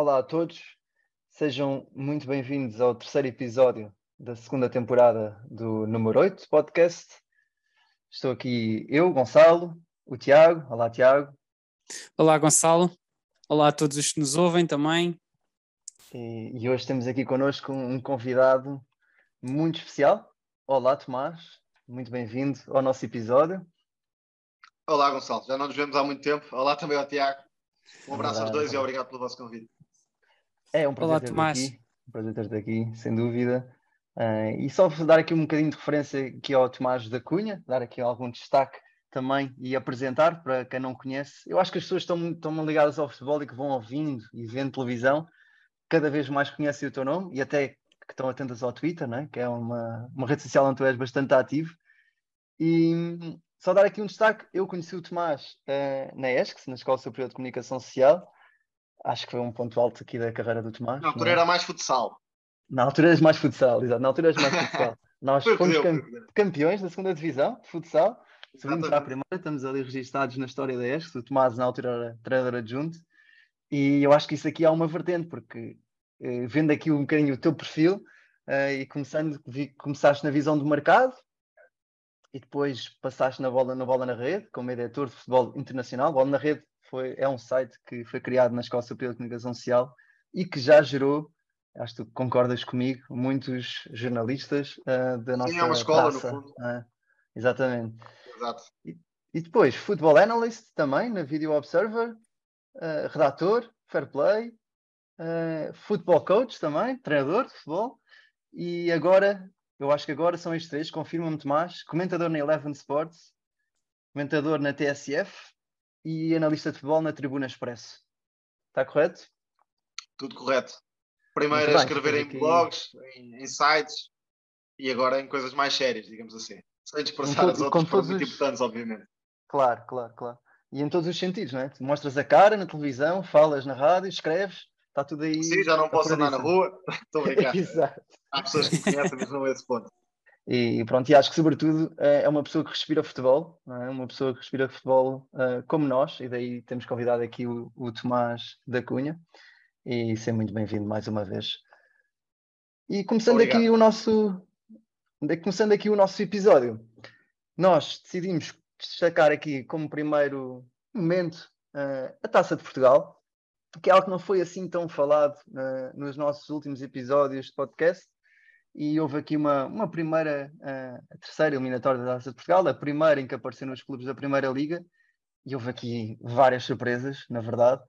Olá a todos, sejam muito bem-vindos ao terceiro episódio da segunda temporada do número 8 podcast. Estou aqui eu, Gonçalo, o Tiago. Olá, Tiago. Olá, Gonçalo. Olá a todos os que nos ouvem também. E, e hoje temos aqui connosco um convidado muito especial. Olá, Tomás. Muito bem-vindo ao nosso episódio. Olá, Gonçalo. Já não nos vemos há muito tempo. Olá também ao Tiago. Um abraço Olá, aos dois e obrigado pelo vosso convite. É um prazer Olá, Tomás. Aqui. Um prazer ter-te aqui, sem dúvida. Uh, e só dar aqui um bocadinho de referência aqui ao Tomás da Cunha, dar aqui algum destaque também e apresentar para quem não conhece. Eu acho que as pessoas estão, estão ligadas ao futebol e que vão ouvindo e vendo televisão, cada vez mais conhecem o teu nome e até que estão atentas ao Twitter, né? que é uma, uma rede social onde tu és bastante ativo. E só dar aqui um destaque: eu conheci o Tomás uh, na ESCS, na Escola Superior de Comunicação Social. Acho que foi um ponto alto aqui da carreira do Tomás. Na altura é? era mais futsal. Na altura eras mais futsal, exato. Na altura eras mais futsal. Nós fomos cam campeões da segunda divisão de futsal. Subimos a primeira, estamos ali registados na história da ESC. O Tomás, na altura, era treinador adjunto. E eu acho que isso aqui há uma vertente, porque eh, vendo aqui um bocadinho o teu perfil eh, e começando, vi, começaste na visão do mercado, e depois passaste na bola, na bola na rede, como editor de futebol internacional. Bola na rede foi, é um site que foi criado na Escola Superior de Comunicação Social e que já gerou, acho que tu concordas comigo, muitos jornalistas uh, da nossa Sim, é uma escola, praça. no fundo. Uh, exatamente. Exato. E, e, depois, Football Analyst também, na Video Observer, uh, redator, Fair Play, uh, Football Coach também, treinador de futebol, e agora eu acho que agora são estes três, confirma-me Tomás, comentador na Eleven Sports, comentador na TSF e analista de futebol na Tribuna Expresso. Está correto? Tudo correto. Primeiro a escrever em aqui... blogs, em, em, sites e agora em coisas mais sérias, digamos assim. Sem dispersar as outras muito os... importantes, obviamente. Claro, claro, claro. E em todos os sentidos, não é? Tu mostras a cara na televisão, falas na rádio, escreves, está tudo aí. Sim, já não posso andar na rua. Estou brincando. Exato. Há pessoas que conhecem, mas não é esse ponto. E pronto, e acho que sobretudo é uma pessoa que respira futebol, é? uma pessoa que respira futebol uh, como nós, e daí temos convidado aqui o, o Tomás da Cunha, e ser muito bem-vindo mais uma vez. E começando Obrigado. aqui o nosso começando aqui o nosso episódio, nós decidimos destacar aqui como primeiro momento uh, a Taça de Portugal, que é algo que não foi assim tão falado uh, nos nossos últimos episódios de podcast. E houve aqui uma, uma primeira, uh, a terceira eliminatória da Taça de Portugal, a primeira em que apareceram os clubes da Primeira Liga, e houve aqui várias surpresas, na verdade.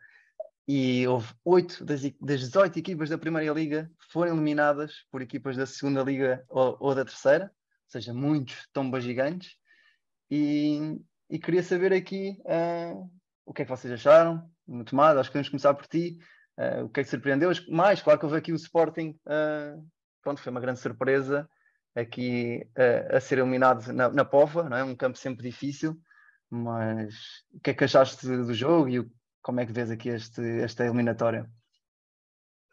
E houve oito das, das 18 equipas da Primeira Liga foram eliminadas por equipas da Segunda Liga ou, ou da Terceira, ou seja, muitos tombas gigantes. E, e queria saber aqui uh, o que é que vocês acharam, tomado, acho que podemos começar por ti. Uh, o que é que surpreendeu? Mais, claro que houve aqui o Sporting, uh, pronto, foi uma grande surpresa aqui uh, a ser eliminado na, na Pova, não é? um campo sempre difícil, mas o que é que achaste do jogo e o, como é que vês aqui este, esta eliminatória?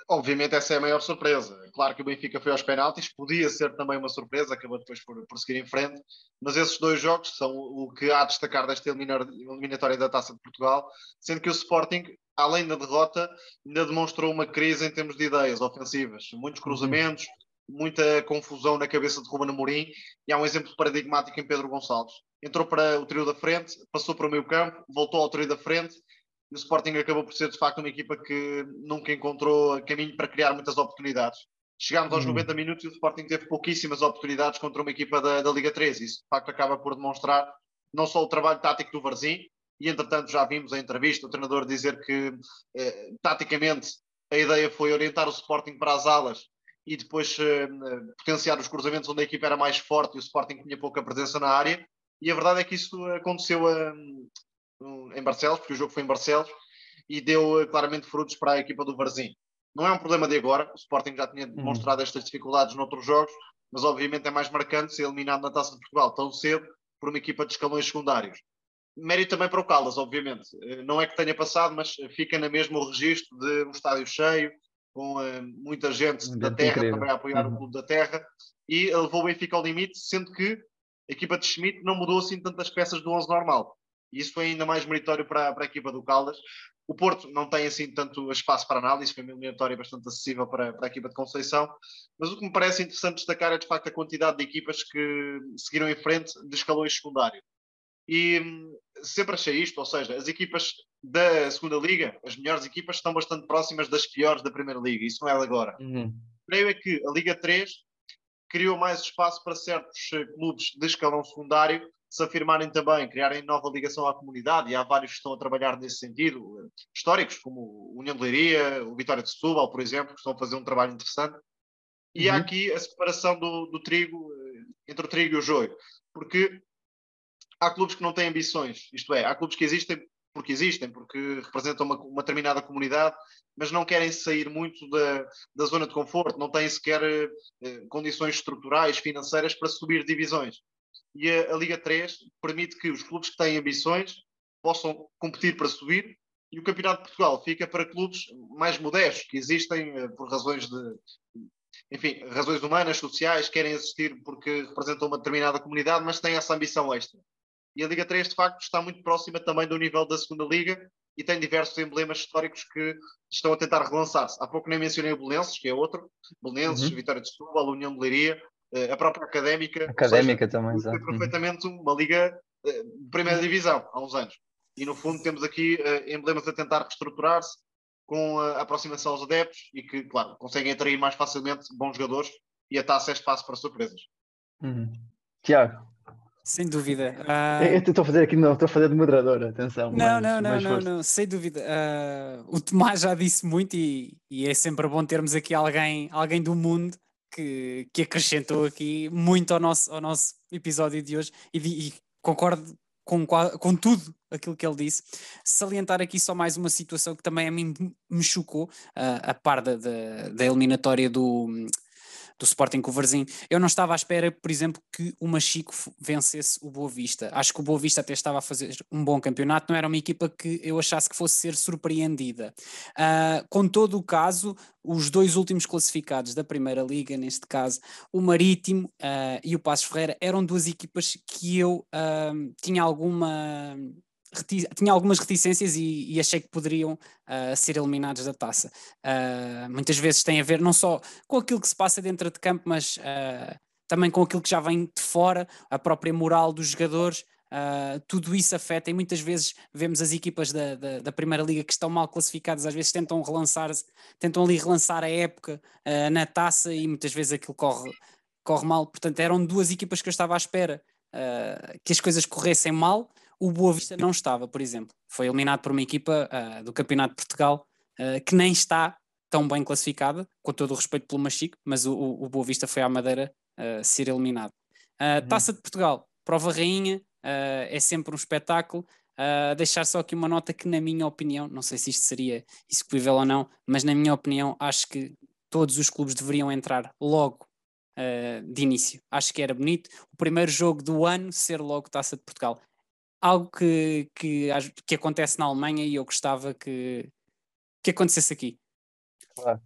obviamente essa é a maior surpresa. Claro que o Benfica foi aos penaltis, podia ser também uma surpresa, acabou depois por, por seguir em frente, mas esses dois jogos são o que há a destacar desta eliminatória da Taça de Portugal, sendo que o Sporting, além da derrota, ainda demonstrou uma crise em termos de ideias ofensivas, muitos cruzamentos, muita confusão na cabeça de Ruben Amorim, e há um exemplo paradigmático em Pedro Gonçalves. Entrou para o trio da frente, passou para o meio campo, voltou ao trio da frente, e o Sporting acabou por ser de facto uma equipa que nunca encontrou caminho para criar muitas oportunidades. Chegámos aos uhum. 90 minutos e o Sporting teve pouquíssimas oportunidades contra uma equipa da, da Liga 3. Isso de facto acaba por demonstrar não só o trabalho tático do Varzim, e entretanto já vimos a entrevista o treinador dizer que eh, taticamente a ideia foi orientar o Sporting para as alas e depois eh, potenciar os cruzamentos onde a equipa era mais forte e o Sporting tinha pouca presença na área. E a verdade é que isso aconteceu a, em Barcelos, porque o jogo foi em Barcelos, e deu eh, claramente frutos para a equipa do Varzim. Não é um problema de agora, o Sporting já tinha demonstrado estas dificuldades noutros jogos, mas obviamente é mais marcante ser eliminado na Taça de Portugal tão cedo por uma equipa de escalões secundários. Mérito também para o Caldas, obviamente. Eh, não é que tenha passado, mas fica na mesma o registro de um estádio cheio, com uh, muita gente da terra incrível. também a apoiar uhum. o clube da terra, e levou o Benfica ao limite, sendo que a equipa de Schmidt não mudou assim tantas peças do 11 normal. Isso foi ainda mais meritório para, para a equipa do Caldas, O Porto não tem assim tanto espaço para análise, foi uma eliminatória bastante acessível para, para a equipa de Conceição, mas o que me parece interessante destacar é de facto a quantidade de equipas que seguiram em frente de escalões secundários. E hum, sempre achei isto, ou seja, as equipas da segunda liga, as melhores equipas, estão bastante próximas das piores da primeira liga, isso não é agora. Uhum. Creio é que a Liga 3 criou mais espaço para certos eh, clubes de escalão secundário se afirmarem também, criarem nova ligação à comunidade, e há vários que estão a trabalhar nesse sentido, eh, históricos, como o União de Leiria, o Vitória de Setúbal, por exemplo, que estão a fazer um trabalho interessante. E uhum. há aqui a separação do, do, trigo, eh, entre o trigo e o joio, porque há clubes que não têm ambições, isto é, há clubes que existem porque existem, porque representam uma, uma determinada comunidade, mas não querem sair muito da, da zona de conforto, não têm sequer eh, condições estruturais, financeiras para subir divisões e a, a, Liga 3 permite que os clubes que têm ambições possam competir para subir e o Campeonato de Portugal fica para clubes mais modestos, que existem uh, por razões de, enfim, razões humanas, sociais, querem existir porque representam uma determinada comunidade, mas têm essa ambição extra. E a Liga 3, de facto, está muito próxima também do nível da segunda Liga e tem diversos emblemas históricos que estão a tentar relançar-se. Há pouco nem mencionei o Belenenses, que é outro, Belenenses, uhum. Vitória de Setúbal, União de Leiria, eh, a própria académica. Académica seja, também, exato. Foi perfeitamente uma liga eh, de primeira divisão há uns anos. E no fundo temos aqui uh, emblemas a tentar reestruturar-se com a aproximação aos adeptos e que, claro, conseguem atrair mais facilmente bons jogadores e a taça é espaço para surpresas. Uhum. Tiago. Sem dúvida. Uh... Eu estou a fazer aqui, não, estou a fazer de moderador, atenção. Não, não, não, não, não, sem dúvida. Uh, o Tomás já disse muito e, e, é sempre bom termos aqui alguém, alguém do mundo que, que acrescentou aqui muito ao nosso, ao nosso episódio de hoje e, e concordo com, com tudo aquilo que ele disse. Salientar aqui só mais uma situação que também a mim me chocou, uh, a par da, da, da eliminatória do do Sporting com. Eu não estava à espera, por exemplo, que o Machico vencesse o Boa Vista. Acho que o Boa Vista até estava a fazer um bom campeonato, não era uma equipa que eu achasse que fosse ser surpreendida. Uh, com todo o caso, os dois últimos classificados da Primeira Liga, neste caso, o Marítimo uh, e o Passos Ferreira, eram duas equipas que eu uh, tinha alguma tinha algumas reticências e, e achei que poderiam uh, ser eliminados da taça. Uh, muitas vezes tem a ver não só com aquilo que se passa dentro de campo, mas uh, também com aquilo que já vem de fora, a própria moral dos jogadores. tudo isso afeta e muitas vezes vemos as equipas da, da, da, Primeira Liga que estão mal classificadas, às vezes tentam relançar-se, tentam ali relançar a época na taça e muitas vezes aquilo corre, corre mal. Portanto, eram duas equipas que eu estava à espera que as coisas corressem mal, o Boa Vista não estava, por exemplo. Foi eliminado por uma equipa uh, do Campeonato de Portugal uh, que nem está tão bem classificada, com todo o respeito pelo Machico, mas o, o Boa Vista foi à Madeira uh, ser eliminado. Uhum. Taça de Portugal, prova rainha, é sempre um espetáculo. deixar só aqui uma nota que, na minha opinião, não sei se isto seria execuível ou não, mas na minha opinião, acho que todos os clubes deveriam entrar logo de início. Acho que era bonito o primeiro jogo do ano ser logo Taça de Portugal algo que, que, que acontece na Alemanha e eu gostava que, que acontecesse aqui. Claro.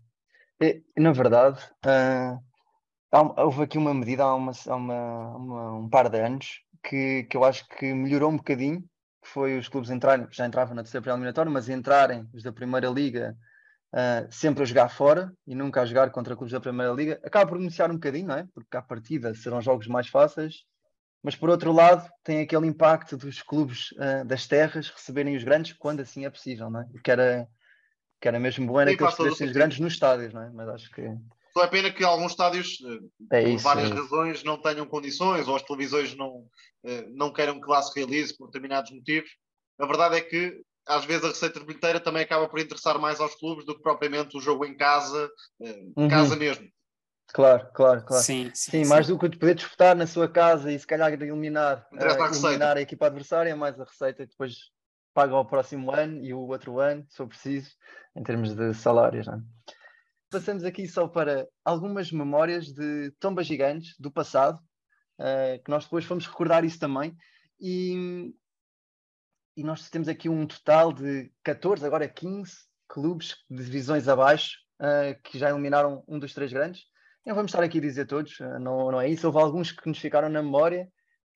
Na verdade, uh, houve aqui uma medida há, uma, há uma, uma, um par de anos que, que eu acho que melhorou um bocadinho, que foi os clubes entrarem, já entravam na terceira eliminatória, mas entrarem os da Primeira Liga uh, sempre a jogar fora e nunca a jogar contra clubes da Primeira Liga. Acaba por iniciar um bocadinho, não é? Porque à partida serão jogos mais fáceis mas por outro lado tem aquele impacto dos clubes uh, das terras receberem os grandes quando assim é possível, não é? Que era, que era mesmo bom era que eles recebessem os grandes nos estádios, não é? Mas acho que. Só é pena que alguns estádios, é por isso, várias é razões, não tenham condições ou as televisões não, eh, não queiram que lá se realize por determinados motivos. A verdade é que às vezes a receita bilheteira também acaba por interessar mais aos clubes do que propriamente o jogo em casa, uhum. casa mesmo. Claro, claro, claro. Sim, sim, sim, mais do que poder disputar na sua casa e se calhar eliminar, uh, eliminar a equipa adversária, é mais a receita e depois paga o próximo ano e o outro ano, se for preciso, em termos de salários. Não é? Passamos aqui só para algumas memórias de tombas gigantes do passado, uh, que nós depois fomos recordar isso também. E, e nós temos aqui um total de 14, agora 15 clubes de divisões abaixo uh, que já eliminaram um dos três grandes. Não vamos estar aqui a dizer todos, eh, não, não é isso. Houve alguns que nos ficaram na memória.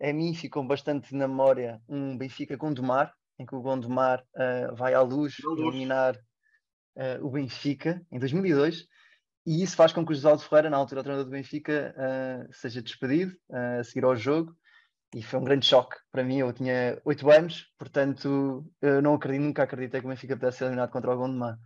A mim ficou bastante na memória um Benfica com Domar, em que o Gondomar uh, vai à luz, eliminar uh, o Benfica em 2002 e isso faz com que o José Aldo Ferreira, na altura treinador do Benfica, uh, seja despedido a seguir ao jogo e foi um grande choque para mim. Eu tinha 8 anos, portanto, eu não acredito, nunca acreditei que o Benfica pudesse ser eliminado contra o Gondomar.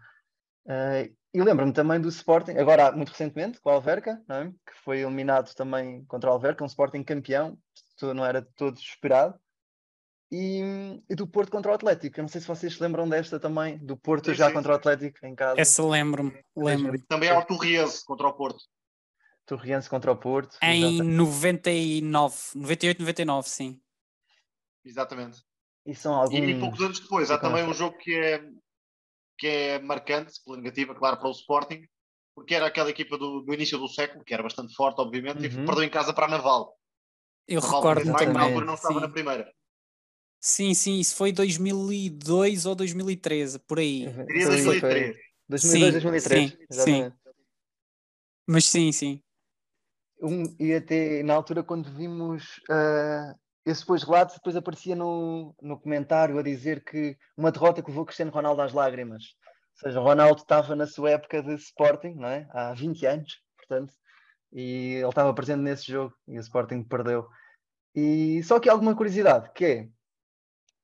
Uh, e lembro-me também do Sporting, agora muito recentemente, com o Alverca, é? que foi eliminado também contra o Alverca, um Sporting campeão, não era todo esperado. E, e, do Porto contra o Atlético. Eu não sei se vocês se lembram desta também, do Porto sim, já sim, contra o Atlético em casa. Essa lembro-me. Lembro também é o Torriense contra o Porto. Torriense contra o Porto. Em exatamente. 99, 98, 99, sim. Exatamente. E, são alguns... e poucos anos depois, há também um jogo que é, que é marcante, pela negativa, claro, para o Sporting, porque era aquela equipa do, do início do século, que era bastante forte, obviamente, uhum. e perdeu em casa para a Naval. Eu recordo também. Na não estava sim. na primeira. Sim, sim, isso foi 2002 ou 2013, por aí. Diria 2003. 2002, 2003. Sim, sim. Mas sim, sim. Um, e até na altura, quando vimos uh, esses depois relatos, depois aparecia no, no comentário a dizer que uma derrota que levou Cristiano Ronaldo às lágrimas. Ou seja, Ronaldo estava na sua época de Sporting, não é? há 20 anos, portanto, e ele estava presente nesse jogo e o Sporting perdeu. E só que alguma curiosidade, que é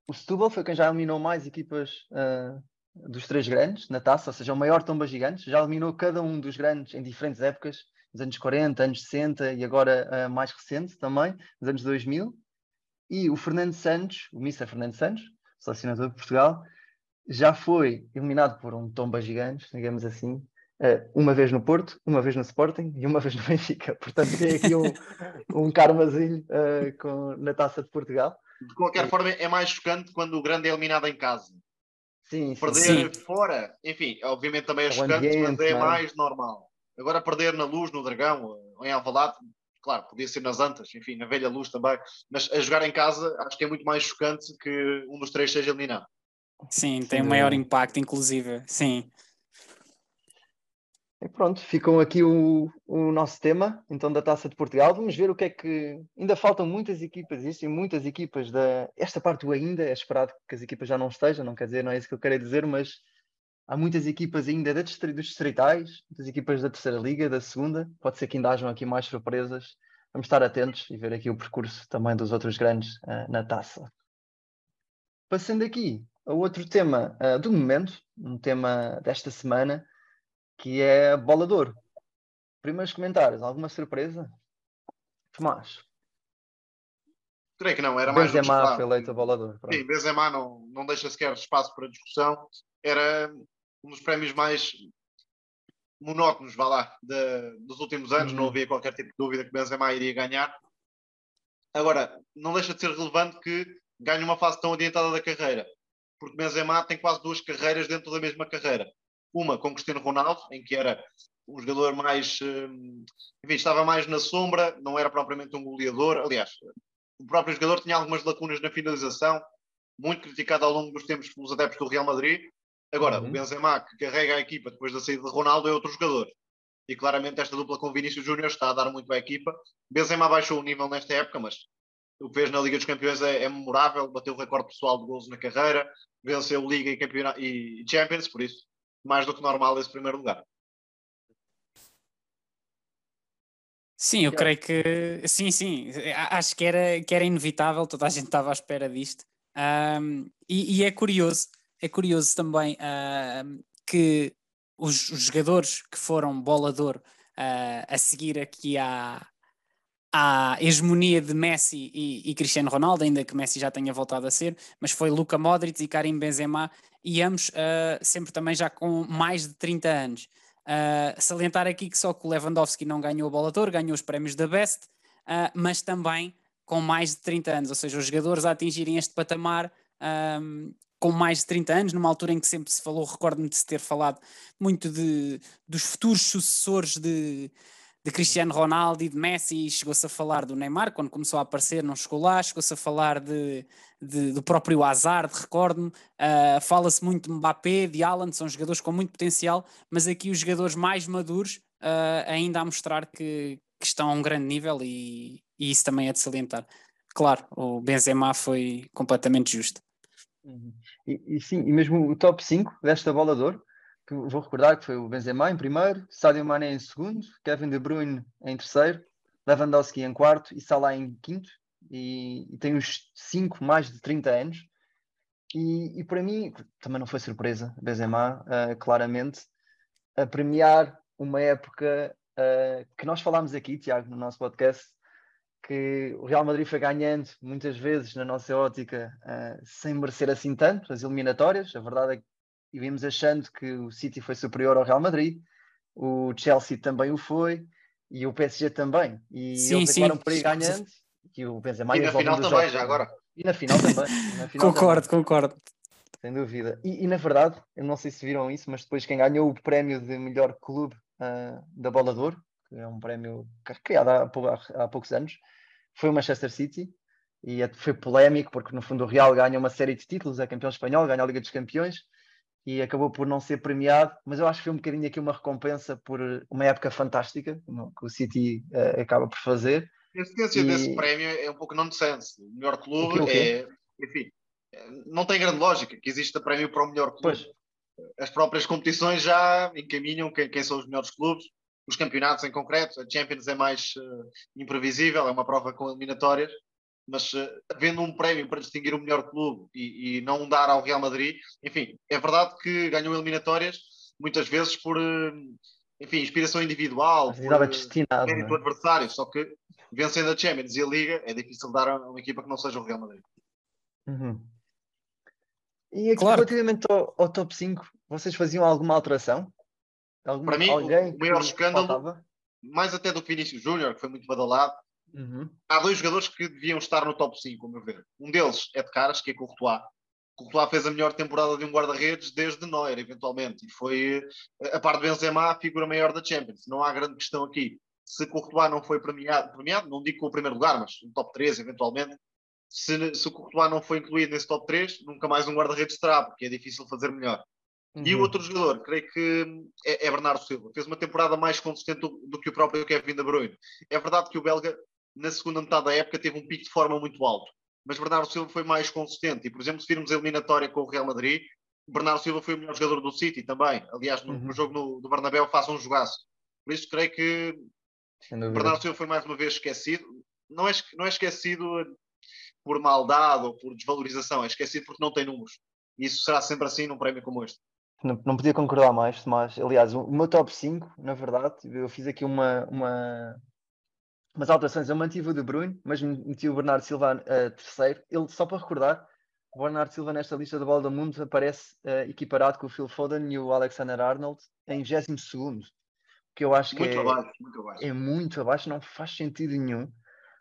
o Setúbal foi quem já eliminou mais equipas uh, dos três grandes na taça, ou seja, o maior tomba gigantes, já eliminou cada um dos grandes em diferentes épocas, nos anos 40, anos 60 e agora uh, mais recente também, nos anos 2000. E o Fernando Santos, o Missa Fernando Santos, selecionador de Portugal, já foi eliminado por um tomba gigantes, digamos assim, uh, uma vez no Porto, uma vez no Sporting e uma vez no Benfica. Portanto, tem aqui um, um karmazinho com, na taça de Portugal. De qualquer forma, é mais chocante quando o grande é eliminado em casa. Sim, perder sim. fora, enfim, obviamente também é chocante, ambiente, mas é mais normal. Agora perder na luz, no Dragão, ou em Alvalade, claro, podia ser nas Antas, enfim, na velha luz também, mas a jogar em casa acho que é muito mais chocante que um dos três seja eliminado. Sim, tem um maior impacto, inclusive, sim. E pronto, ficam aqui o, o nosso tema, então, da Taça de Portugal. Vamos ver o que é que. Ainda faltam muitas equipas, existem muitas equipas da. Esta parte do ainda, é esperado que as equipas já não estejam, não quer dizer, não é isso que eu quero dizer, mas há muitas equipas ainda da distri... dos distritais, das equipas da terceira liga, da segunda. Pode ser que ainda hajam aqui mais surpresas. Vamos estar atentos e ver aqui o percurso também dos outros grandes uh, na taça. Passando aqui a outro tema uh, do momento, um tema desta semana que é a bola de ouro. Primeiros comentários, alguma surpresa? Tomás. Creio que não, era mais Benzema foi eleito a bola de ouro. Sim, Benzema não, não deixa sequer espaço para discussão. Era um dos prémios mais monótonos, vá lá, de, dos últimos anos. Uhum. Não havia qualquer tipo de dúvida que Benzema iria ganhar. Agora, não deixa de ser relevante que ganhe uma fase tão adiantada da carreira. Porque Benzema tem quase duas carreiras dentro da mesma carreira. Uma com Cristiano Ronaldo, em que era um jogador mais. Hum, enfim, estava mais na sombra, não era propriamente um goleador. Aliás, o próprio jogador tinha algumas lacunas na finalização, muito criticado ao longo dos tempos pelos adeptos do Real Madrid. Agora, uhum. o Benzema, que carrega a equipa depois da saída de Ronaldo, é outro jogador. E claramente esta dupla com Vinícius Júnior está a dar muito à equipa. Benzema baixou o nível nesta época, mas o que fez na Liga dos Campeões é, é memorável. Bateu o recorde pessoal de gols na carreira, venceu Liga e, campeonato, e Champions, por isso mais do que normal esse primeiro lugar. Sim, eu creio que sim, sim. Acho que era, que era inevitável, toda a gente estava à espera disto. Um, e, e, é curioso, é curioso também uh, que os, os, jogadores que foram bolador uh, a seguir aqui à, à hegemonia de Messi e, e, Cristiano Ronaldo, ainda que Messi já tenha voltado a ser, mas foi Luka Modric e Karim Benzema, e ambos uh, sempre também já com mais de 30 anos. Uh, salientar aqui que só que o Lewandowski não ganhou o Bolador, ganhou os prémios da Best, uh, mas também com mais de 30 anos, ou seja, os jogadores a atingirem este patamar um, com mais de 30 anos, numa altura em que sempre se falou, recordo-me de se ter falado muito de, dos futuros sucessores de, de Cristiano Ronaldo e de Messi, chegou-se a falar do Neymar, quando começou a aparecer, não chegou lá, chegou-se a falar de, de, do próprio Hazard, recordo-me, uh, fala-se muito de Mbappé, de Alan, são jogadores com muito potencial, mas aqui os jogadores mais maduros uh, ainda a mostrar que, que, estão a um grande nível e, e, isso também é de salientar. Claro, o Benzema foi completamente justo. Uhum. E, sim, e mesmo o top 5 desta bola de ouro, que vou recordar que foi o Benzema em primeiro, Sadio Mané em segundo, Kevin De Bruyne em terceiro, Lewandowski em quarto e Salah em quinto, e, e tem os cinco mais de 30 anos. E, e para mim, também não foi surpresa, Benzema, uh, claramente, a premiar uma época uh, que nós falámos aqui, Tiago, no nosso podcast, que o Real Madrid foi ganhando muitas vezes, na nossa ótica, uh, sem merecer assim tanto as eliminatórias. A verdade é que vimos achando que o City foi superior ao Real Madrid, o Chelsea também o foi e o PSG também. E sim, eles acabaram por ir ganhando. E o Benzema e na final também, jogos. já agora. E na final também. Na final concordo, também. concordo. Sem dúvida. E, e, na verdade, eu não sei se viram isso, mas depois quem ganhou o prémio de melhor clube uh, da Bola de Ouro, que é um prémio criado há, há, há poucos anos, foi o Manchester City e é, foi polémico porque no fundo o Real ganha uma série de títulos, é campeão espanhol, ganha a Liga dos Campeões e acabou por não ser premiado, mas eu acho que foi um bocadinho aqui uma recompensa por uma época fantástica que o City uh, acaba por fazer. A existência e... desse prémio é um pouco nonsense. O melhor clube o é, enfim, não tem grande lógica que exista prémio para o melhor clube. Pois. As próprias competições já encaminham quem, quem são os melhores clubes os campeonatos em concreto. A Champions é mais uh, imprevisível, é uma prova com eliminatórias, mas uh, havendo um prémio para distinguir o melhor clube e, e, não dar ao Real Madrid, enfim, é verdade que ganhou eliminatórias muitas vezes por, uh, enfim, inspiração individual, por destinado, mérito é? adversário, só que vencendo a Champions e a Liga é difícil dar a uma equipa que não seja o Real Madrid. Uhum. E aqui, claro. relativamente ao, ao top 5, vocês faziam alguma alteração? Para mim, o maior escândalo, faltava? mais até do que Vinícius Júnior, que foi muito badalado, uhum. há dois jogadores que deviam estar no top 5, a meu ver. Um deles é de caras, que é Courtois. Courtois fez a melhor temporada de um guarda-redes desde Neuer, eventualmente, e foi, a par de Benzema, a figura maior da Champions. Não há grande questão aqui. Se Courtois não foi premiado, premiado não digo com o primeiro lugar, mas um top 3, eventualmente, se, se o Courtois não foi incluído nesse top 3, nunca mais um guarda-redes terá, porque é difícil fazer melhor. Uhum. E o outro jogador, creio que é, é, Bernardo Silva. Fez uma temporada mais consistente do, do, que o próprio Kevin De Bruyne. É verdade que o belga, na segunda metade da época, teve um pico de forma muito alto. Mas Bernardo Silva foi mais consistente. E, por exemplo, se virmos a eliminatória com o Real Madrid, Bernardo Silva foi o melhor jogador do City também. Aliás, no, uhum. no jogo no, do Bernabéu faz um jogaço. Por isso, creio que Bernardo Silva foi mais uma vez esquecido. Não é, não é esquecido por maldade ou por desvalorização, é esquecido porque não tem números. E isso será sempre assim num prémio como este. Não, não podia concordar mais, Tomás. Aliás, o, o meu top 5, na verdade, eu fiz aqui uma, uma, umas alterações. Eu mantive o De Bruyne, mas meti o Bernardo Silva a uh, terceiro. Ele, só para recordar, o Bernardo Silva nesta lista da bola do mundo aparece uh, equiparado com o Phil Foden e o Alexander Arnold em 22 que eu acho que muito é, abaixo, muito abaixo. é muito abaixo, não faz sentido nenhum.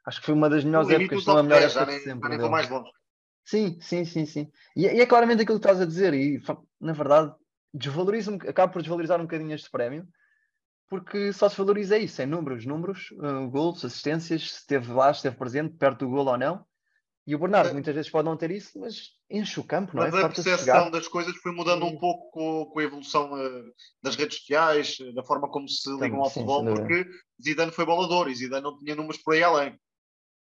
Acho que foi uma das melhores épocas, não a melhor 10, época já sempre. Já nem mais longe. Sim, sim, sim, sim. E, e, é claramente aquilo que estás a dizer, e na verdade desvaloriza, acaba por desvalorizar um bocadinho este prémio, porque só se valoriza isso, em números, números, uh, gols, assistências, se esteve lá, se esteve presente, perto do gol ou não. E o Bernardo é. muitas vezes pode não ter isso, mas enche o campo, não mas é? Mas a percepção das coisas foi mudando um pouco com, com a evolução uh, das redes sociais, da forma como se ligam ao sim, futebol, porque Zidane foi bolador e Zidane não tinha números por aí além.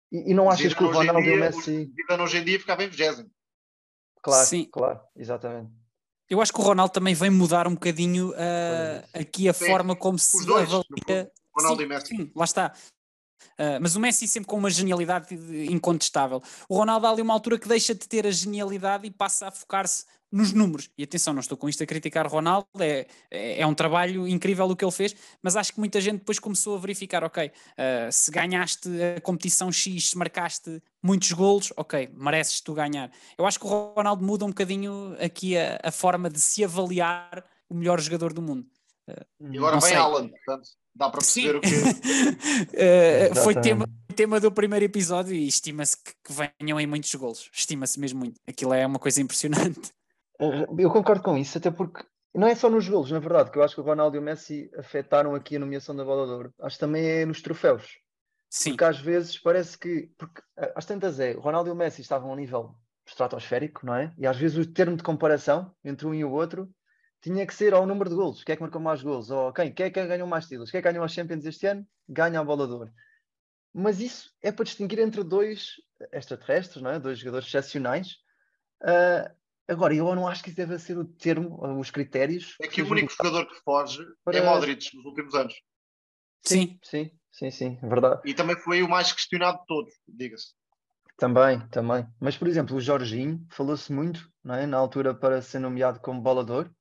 E, e não achas que o Ronaldo e o Messi... Zidane hoje em dia ficava em 20 Claro, sim. claro, exatamente. Eu acho que o Ronaldo também vem mudar um bocadinho uh, aqui a sim. forma como se dois, avalia. Ronaldo sim, e Messi. Sim, lá está. Uh, mas o Messi sempre com uma genialidade incontestável. O Ronaldo há ali uma altura que deixa de ter a genialidade e passa a focar-se nos números. E atenção, não estou com isto a criticar o Ronaldo, é, é, é um trabalho incrível o que ele fez, mas acho que muita gente depois começou a verificar: ok, uh, se ganhaste a competição X, se marcaste muitos golos, ok, mereces tu ganhar. Eu acho que o Ronaldo muda um bocadinho aqui a, a forma de se avaliar o melhor jogador do mundo. Uh, e agora vem Alan, portanto, dá para perceber Sim. o que. uh, foi tema, tema do primeiro episódio e estima-se que, que venham aí muitos golos. Estima-se mesmo muito. Aquilo é uma coisa impressionante. Eh, eu concordo com isso, até porque não é só nos golos, na verdade, que eu acho que o Ronaldo e o Messi afetaram aqui a nomeação da bola de ouro. Acho que também é nos troféus. Sim. Porque às vezes parece que. Porque eh, às tantas é, o Ronaldo e o Messi estavam a um nível estratosférico, não é? E às vezes o termo de comparação entre um e o outro tinha que ser ao número de golos. Quem é que marcou mais golos? Ou quem? Quem é que ganhou mais títulos? Quem é que ganhou as Champions este ano? Ganha a bola de ouro. Mas isso é para distinguir entre dois extraterrestres, não é? Dois jogadores excepcionais. Uh, Agora, eu não acho que isso deve ser o termo, os critérios. É que o único jogador que foge para... é Modric nos últimos anos. Sim, sim, sim, sim, é verdade. E também foi o mais questionado de todos, diga-se. Também, também. Mas, por exemplo, o Jorginho falou-se muito, não é? na altura, para ser nomeado como bolador,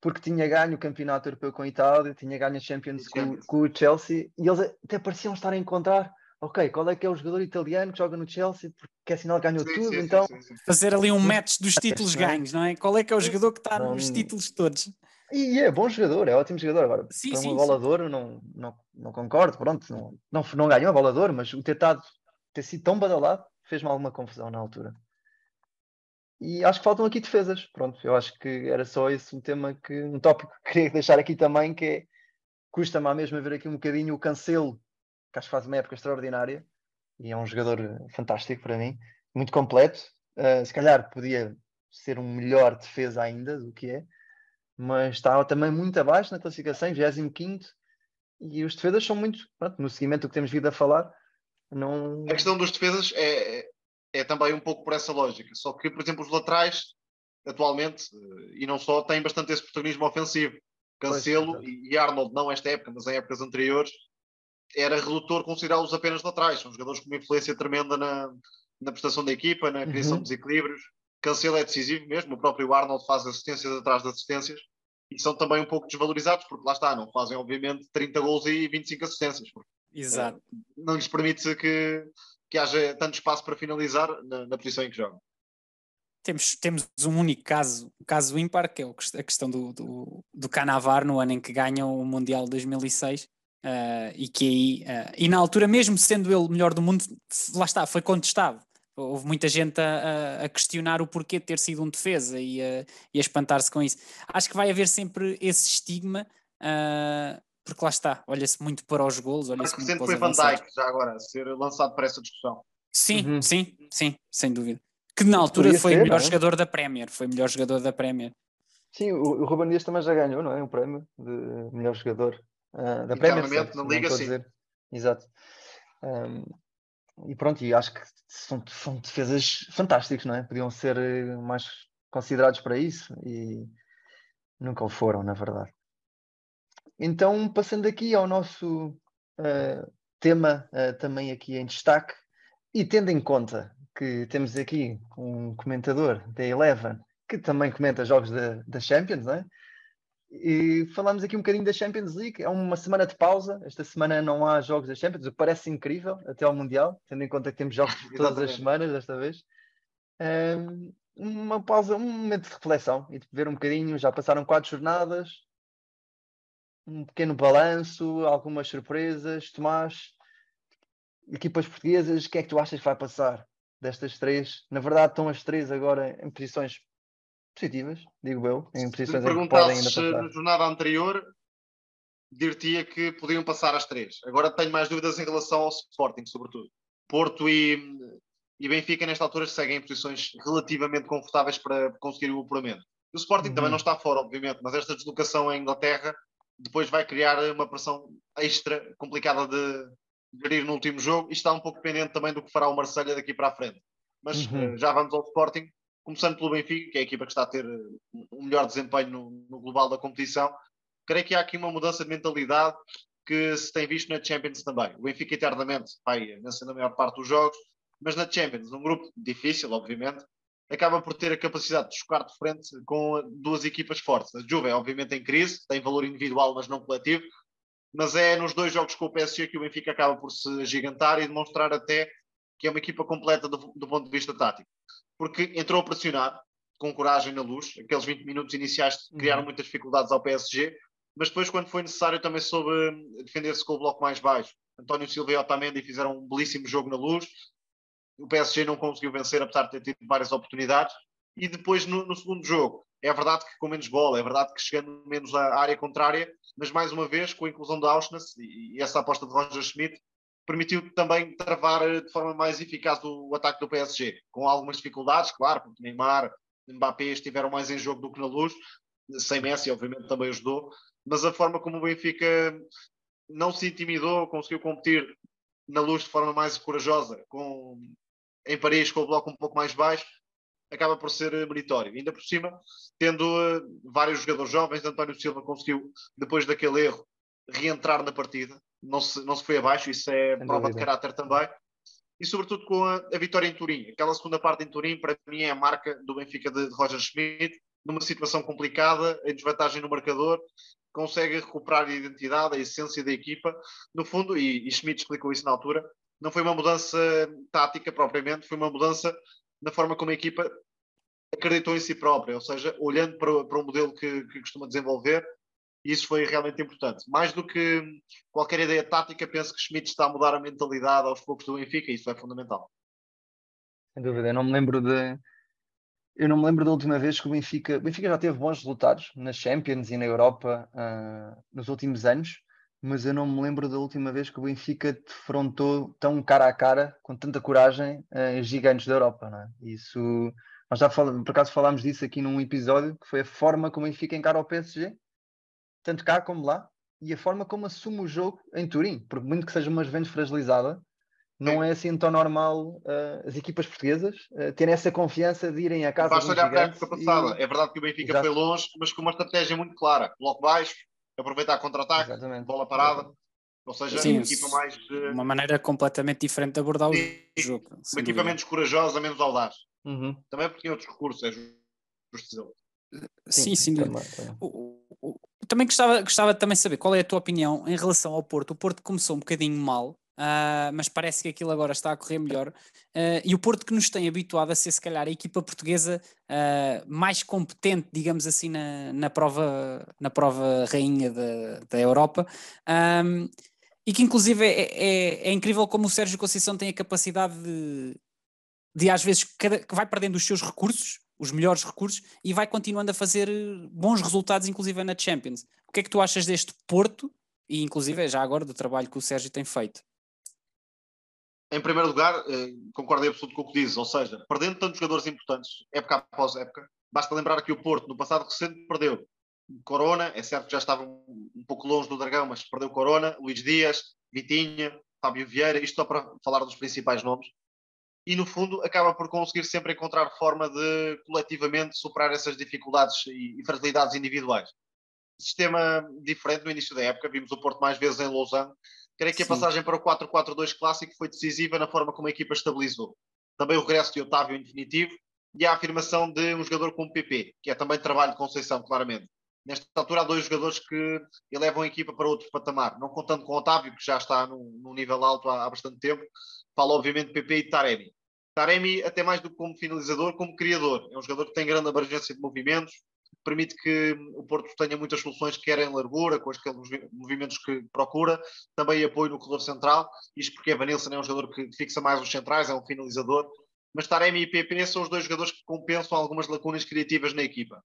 porque tinha ganho o campeonato europeu com a Itália, tinha ganho a Champions, Champions. Com, com, o Chelsea, e eles até pareciam estar a encontrar ok, qual é que é o jogador italiano que joga no Chelsea, porque é sinal que ganhou sim, tudo, sim, então... Sim, Fazer ali um match dos títulos ganhos, não é? Qual é que é o jogador que está não... nos títulos todos? E é bom jogador, é ótimo jogador. Agora, sim, para um bolador, não, não, não concordo, pronto, não, não, não ganhou a bolador, mas o ter, tado, ter sido tão badalado fez-me alguma confusão na altura. E acho que faltam aqui defesas. Pronto, eu acho que era só esse um tema que, um tópico que queria deixar aqui também, que é custa-me a mesmo ver aqui um bocadinho o cancelo que acho que faz uma época extraordinária e é um jogador fantástico para mim, muito completo. Uh, se calhar podia ser um melhor defesa ainda do que é, mas está também muito abaixo na classificação, 25 e os defesas são muito, pronto, no seguimento do que temos vindo a falar. Não... A questão dos defesas é, é também um pouco por essa lógica, só que, por exemplo, os laterais atualmente, e não só, têm bastante esse protagonismo ofensivo. Cancelo pois, e Arnold, não esta época, mas em épocas anteriores, era redutor considerá-los apenas laterais. São jogadores com uma influência tremenda na, na prestação da equipa, na criação uhum. de desequilíbrios. Cancelo é decisivo mesmo, o próprio Arnold faz assistências atrás de assistências e são também um pouco desvalorizados, porque lá está, não fazem obviamente 30 gols e 25 assistências. Exato. Uh, não lhes permite que, que haja tanto espaço para finalizar na, na posição em que jogam. Temos, temos um único caso, um caso ímpar, que é a questão do, do, do Canavar no ano em que ganham o Mundial 2006 Uh, e que aí, uh, e na altura, mesmo sendo ele melhor do mundo, lá está, foi contestado. Houve muita gente a, a questionar o porquê de ter sido um defesa e a, a espantar-se com isso. Acho que vai haver sempre esse estigma, uh, porque lá está, olha-se muito para os golos. Olha-se muito sempre foi Van Dijk, já agora, ser lançado para essa discussão. Sim, uhum. sim, sim, sem dúvida. Que na altura foi ser, o melhor é? jogador da Premier, foi o melhor jogador da Premier. Sim, o, o Ruben Dias também já ganhou, não é? Um prémio de melhor jogador uh, da Premier. Certo, na Liga, sim. Dizer. Exato. Um, e pronto, e acho que são, são defesas fantásticas, não é? Podiam ser eh, mais considerados para isso e nunca o foram, na verdade. Então, passando aqui ao nosso uh, tema, uh, também aqui em destaque, e tendo em conta que temos aqui um comentador da Eleven que também comenta jogos da, da Champions, não é? E falamos aqui um bocadinho da Champions League. É uma semana de pausa. Esta semana não há jogos da Champions, o que parece incrível até ao Mundial, tendo em conta que temos jogos todas as semanas desta vez. Um, uma pausa, um momento de reflexão e de ver um bocadinho. Já passaram quatro jornadas, um pequeno balanço, algumas surpresas. Tomás, equipas portuguesas, o que é que tu achas que vai passar destas três? Na verdade, estão as três agora em posições positivas, digo eu, em posições em que podem ainda passar. na jornada anterior, dir-te-ia que podiam passar as três. Agora tenho mais dúvidas em relação ao Sporting, sobretudo. Porto e, e Benfica, nesta altura, seguem em posições relativamente confortáveis para conseguir o apuramento. O Sporting uhum. também não está fora, obviamente, mas esta deslocação à Inglaterra depois vai criar uma pressão extra complicada de gerir no último jogo e está um pouco dependente também do que fará o Marselha daqui para a frente. Mas uhum. uh, já vamos ao Sporting começando pelo Benfica, que é a equipa que está a ter um melhor desempenho no, no global da competição, creio que há aqui uma mudança de mentalidade que se tem visto na Champions também. O Benfica eternamente vai vencendo a maior parte dos jogos, mas na Champions, num grupo difícil, obviamente, acaba por ter a capacidade de chocar de frente com duas equipas fortes. A Juve obviamente em crise, tem valor individual, mas não coletivo, mas é nos dois jogos com o PSG que o Benfica acaba por se agigantar e demonstrar até que é uma equipa completa do, do ponto de vista tático porque entrou a pressionar com coragem na luz. Aqueles 20 minutos iniciais criaram uhum. muitas dificuldades ao PSG, mas depois, quando foi necessário, também soube defender-se com o bloco mais baixo. António Silva e Otamendi fizeram um belíssimo jogo na luz. O PSG não conseguiu vencer, apesar de ter tido várias oportunidades. E depois, no, no segundo jogo, é verdade que com menos bola, é verdade que chegando menos à área contrária, mas mais uma vez, com a inclusão de Auschwitz e, e essa aposta de Roger Schmidt, permitiu também travar eh, de forma mais eficaz o, o, ataque do PSG, com algumas dificuldades, claro, porque Neymar, Mbappé estiveram mais em jogo do que na luz, sem Messi, obviamente, também ajudou, mas a forma como o Benfica não se intimidou, conseguiu competir na luz de forma mais corajosa, com, em Paris com o bloco um pouco mais baixo, acaba por ser meritório. Ainda por cima, tendo uh, vários jogadores jovens, António Silva conseguiu, depois daquele erro, reentrar na partida, não se, não se foi abaixo, isso é Sem prova dúvida. de caráter também. E sobretudo com a, a, vitória em Turim. Aquela segunda parte em Turim, para mim, é a marca do Benfica de, de Roger Schmidt, numa situação complicada, em desvantagem no marcador, consegue recuperar a identidade, a essência da equipa. No fundo, e, e Schmidt explicou isso na altura, não foi uma mudança tática propriamente, foi uma mudança na forma como a equipa acreditou em si própria, ou seja, olhando para, para o modelo que, que costuma desenvolver, isso foi realmente importante. Mais do que qualquer ideia tática, penso que Schmidt está a mudar a mentalidade aos poucos do Benfica, e isso é fundamental. Sem dúvida, eu não me lembro de. Eu não me lembro da última vez que o Benfica. O Benfica já teve bons resultados na Champions e na Europa uh, nos últimos anos, mas eu não me lembro da última vez que o Benfica defrontou tão cara a cara, com tanta coragem, uh, gigantes da Europa. Não é? Isso, nós já falamos, por acaso falámos disso aqui num episódio, que foi a forma como o Benfica encara o PSG, tanto cá como lá, e a forma como assume o jogo em Turim, porque muito que seja uma Juventus fragilizada, não é assim tão normal uh, as equipas portuguesas uh, terem essa confiança de irem à casa Basta olhar para a época passada. E... É verdade que o Benfica Exato. foi longe, mas com uma estratégia muito clara. Bloco baixo, aproveitar contra-ataque, bola parada. Ou seja, Sim, uma equipa mais. Uh... Uma maneira completamente diferente de abordar Sim, o jogo. Uma equipa menos corajosa, menos audaz. Uhum. Também porque tem outros recursos, é justo dizer. Sim, sim. Também, também. O, o, também gostava, gostava de também saber qual é a tua opinião em relação ao Porto. O Porto começou um bocadinho mal, Uh, mas parece que aquilo agora está a correr melhor. Uh, e o Porto que nos tem habituado a ser, se calhar, a equipa portuguesa uh, mais competente, digamos assim, na, na, prova, na prova rainha da, da Europa. Um, e que, inclusive, é, é, é, incrível como o Sérgio Conceição tem a capacidade de, de às vezes, cada, que vai perdendo os seus recursos, os melhores recursos, e vai continuando a fazer bons resultados, inclusive na Champions. O que é que tu achas deste Porto? E, inclusive, já agora do trabalho que o Sérgio tem feito em primeiro lugar, eh, concordo em absoluto com o que dizes, ou seja, perdendo tantos jogadores importantes, época após época, basta lembrar que o Porto, no passado recente, perdeu Corona, é certo que já estava um, pouco longe do Dragão, mas perdeu Corona, Luís Dias, Vitinha, Fábio Vieira, isto só para falar dos principais nomes. E no fundo acaba por conseguir sempre encontrar forma de coletivamente superar essas dificuldades e fragilidades individuais. Sistema diferente no início da época, vimos o Porto mais vezes em Lausanne, Creio que a passagem para o 4-4-2 clássico foi decisiva na forma como a equipa estabilizou. Também o regresso de Otávio em definitivo e a afirmação de um jogador como PP, que é também trabalho de Conceição, claramente. Nesta altura há dois jogadores que elevam a equipa para outro patamar, não contando com Otávio, que já está num, num nível alto há, há, bastante tempo. Falo obviamente de PP e Taremi. Taremi, até mais do que como finalizador, como criador. É um jogador que tem grande abrangência de movimentos, permite que o Porto tenha muitas soluções, quer em largura, com aqueles movimentos que procura, também apoio no corredor central, isto porque Evanilson é um jogador que fixa mais os centrais, é um finalizador, mas Taremi e PP são os dois jogadores que compensam algumas lacunas criativas na equipa.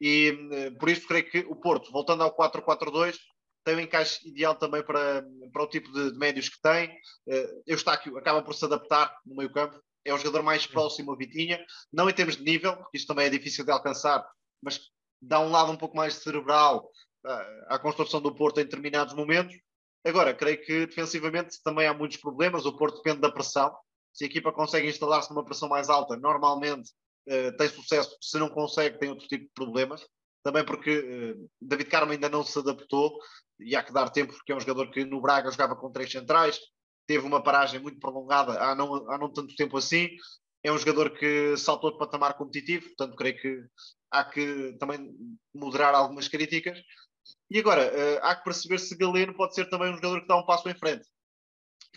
E eh, por isso creio que o Porto, voltando ao 4-4-2, tem um encaixe ideal também para, para o tipo de, de médios que tem. Uh, Eustáquio acaba por se adaptar no meio campo, é o jogador mais próximo a Vitinha, não em termos de nível, porque isto também é difícil de alcançar, mas dá um lado um pouco mais cerebral uh, à construção do Porto em determinados momentos. Agora, creio que defensivamente também há muitos problemas. O Porto depende da pressão. Se a equipa consegue instalar-se numa pressão mais alta, normalmente uh, tem sucesso. Se não consegue, tem outro tipo de problemas. Também porque uh, David Carmo ainda não se adaptou e há que dar tempo, porque é um jogador que no Braga jogava com três centrais, teve uma paragem muito prolongada há não, há não tanto tempo assim. É um jogador que saltou de patamar competitivo, portanto, creio que há que também moderar algumas críticas. E agora, uh, há que perceber se Galeno pode ser também um jogador que dá um passo em frente.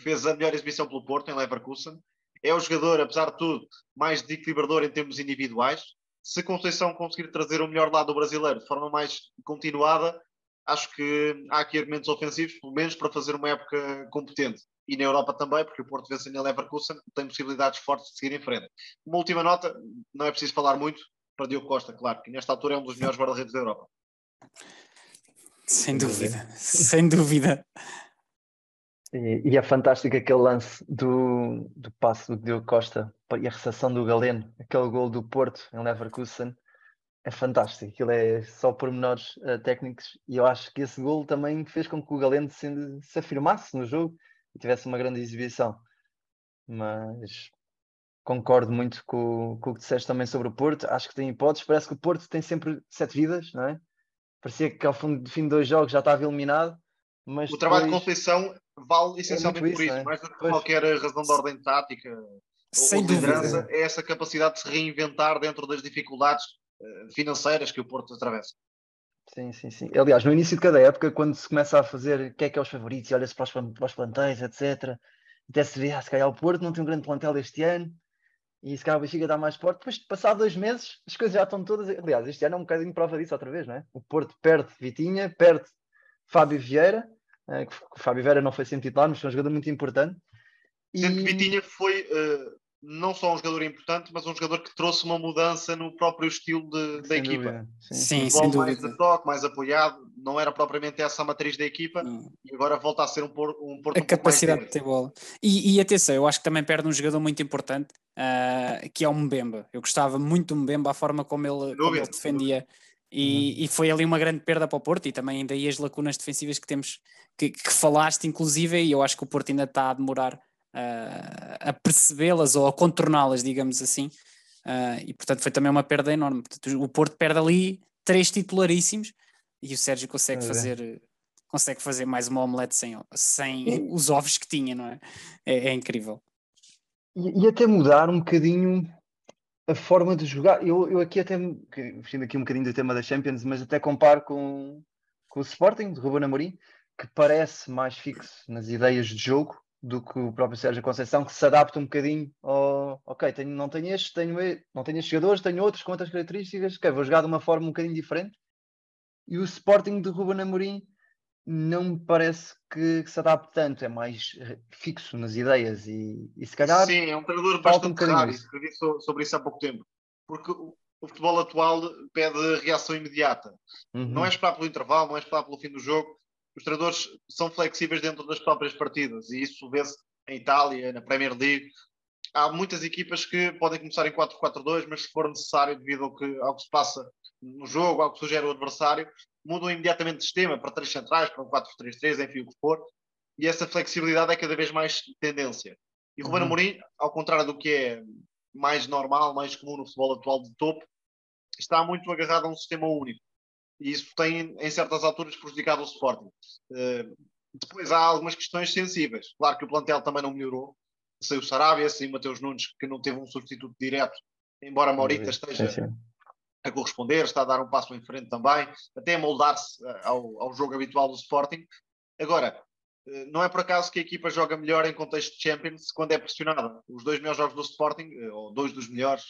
Fez a melhor exibição pelo Porto, em Leverkusen. É o jogador, apesar de tudo, mais desequilibrador em termos individuais. Se Conceição conseguir trazer o melhor lado do brasileiro de forma mais continuada, acho que há aqui argumentos ofensivos, pelo menos para fazer uma época competente. E na Europa também, porque o Porto vence em Leverkusen, tem possibilidades fortes de seguir em frente. Uma última nota, não é preciso falar muito, para Diogo Costa, claro, que nesta altura é um dos melhores guarda-redes da Europa. Sem dúvida, sem dúvida. E, e, é fantástico aquele lance do, do passo do Diogo Costa e a recepção do Galeno, aquele gol do Porto em Leverkusen, é fantástico. Aquilo é só pormenores uh, técnicos e eu acho que esse gol também fez com que o Galeno se, se afirmasse no jogo e tivesse uma grande exibição. Mas concordo muito com, com, o que disseste também sobre o Porto. Acho que tem hipóteses. Parece que o Porto tem sempre sete vidas, não é? Parecia que ao fim, fim de dois jogos já estava eliminado. Mas o trabalho depois... de Conceição vale essencialmente é por isso, é? mais do que pois. qualquer razão de ordem tática Sem ou liderança, é essa capacidade de se reinventar dentro das dificuldades uh, financeiras que o Porto atravessa. Sim, sim, sim. Aliás, no início de cada época, quando se começa a fazer quem é que é os favoritos e olha-se para, para os, plantéis, etc., até se vê, ah, se calhar o Porto não tem um grande plantel este ano, e se calhar o Benfica dá mais forte. Depois, passado dois meses, as coisas já estão todas. Aliás, este ano é um bocadinho prova disso outra vez, não é? O Porto perde Vitinha, perde Fábio Vieira, eh, que o Fábio Vieira não foi sempre titular, mas foi um jogador muito importante. Sendo que Vitinha foi uh, não só um jogador importante, mas um jogador que trouxe uma mudança no próprio estilo de, da equipa. Dúvida. Sim, sim sem dúvida. Mais de toque, mais apoiado, não era propriamente essa a matriz da equipa hum. e agora volta a ser um, por, um Porto A um capacidade de ter bola. E, e atenção, eu acho que também perde um jogador muito importante, uh, que é o Mbemba. Eu gostava muito do Mbemba, a forma como ele, como ele defendia. E, uhum. e, foi ali uma grande perda para o Porto e também ainda aí as lacunas defensivas que temos que, que falaste inclusive e eu acho que o Porto ainda está a demorar a percebê-las ou a contorná-las, digamos assim. Uh, e portanto foi também uma perda enorme. Portanto, o Porto perde ali três titularíssimos e o Sérgio consegue é. fazer consegue fazer mais uma omelete sem, sem os ovos que tinha, não é? É, é incrível. E, e, até mudar um bocadinho a forma de jogar. Eu, eu aqui até, fugindo aqui um bocadinho do tema da Champions, mas até comparo com, com o Sporting, de Ruben Amorim, que parece mais fixo nas ideias de jogo do que o próprio Sérgio Conceição, que se adapta um bocadinho ao ok, tenho, não tenho este, tenho, não tenho estes jogadores, tenho outros com outras características, que vou jogar de uma forma um bocadinho diferente. E o Sporting de Ruben Amorim não me parece que, que, se adapte tanto, é mais fixo nas ideias e, e se calhar. Sim, é um treinador bastante um raro, escrevi sobre isso há pouco tempo, porque o, o futebol atual pede reação imediata. Uhum. Não é esperar pelo intervalo, não é esperar pelo fim do jogo, os treinadores são flexíveis dentro das próprias partidas e isso vê-se em Itália, na Premier League. Há muitas equipas que podem começar em 4-4-2, mas se for necessário, devido ao que, ao que se passa no jogo, ao que sugere o adversário, mudam imediatamente de sistema para três centrais, para um 4-3-3, enfim, o que for. E essa flexibilidade é cada vez mais tendência. E Ruben uhum. Amorim, ao contrário do que é mais normal, mais comum no futebol atual de topo, está muito agarrado a um sistema único e isso tem, em certas alturas, prejudicado o Sporting. Uh, depois há algumas questões sensíveis. Claro que o plantel também não melhorou. Saiu o Sarabia, saiu o Mateus Nunes, que não teve um substituto direto, embora Maurita esteja a corresponder, está a dar um passo em frente também, até a moldar-se eh, ao, ao jogo habitual do Sporting. Agora, eh, não é por acaso que a equipa joga melhor em contexto de Champions quando é pressionada. Os dois melhores jogos do Sporting, ou dois dos melhores,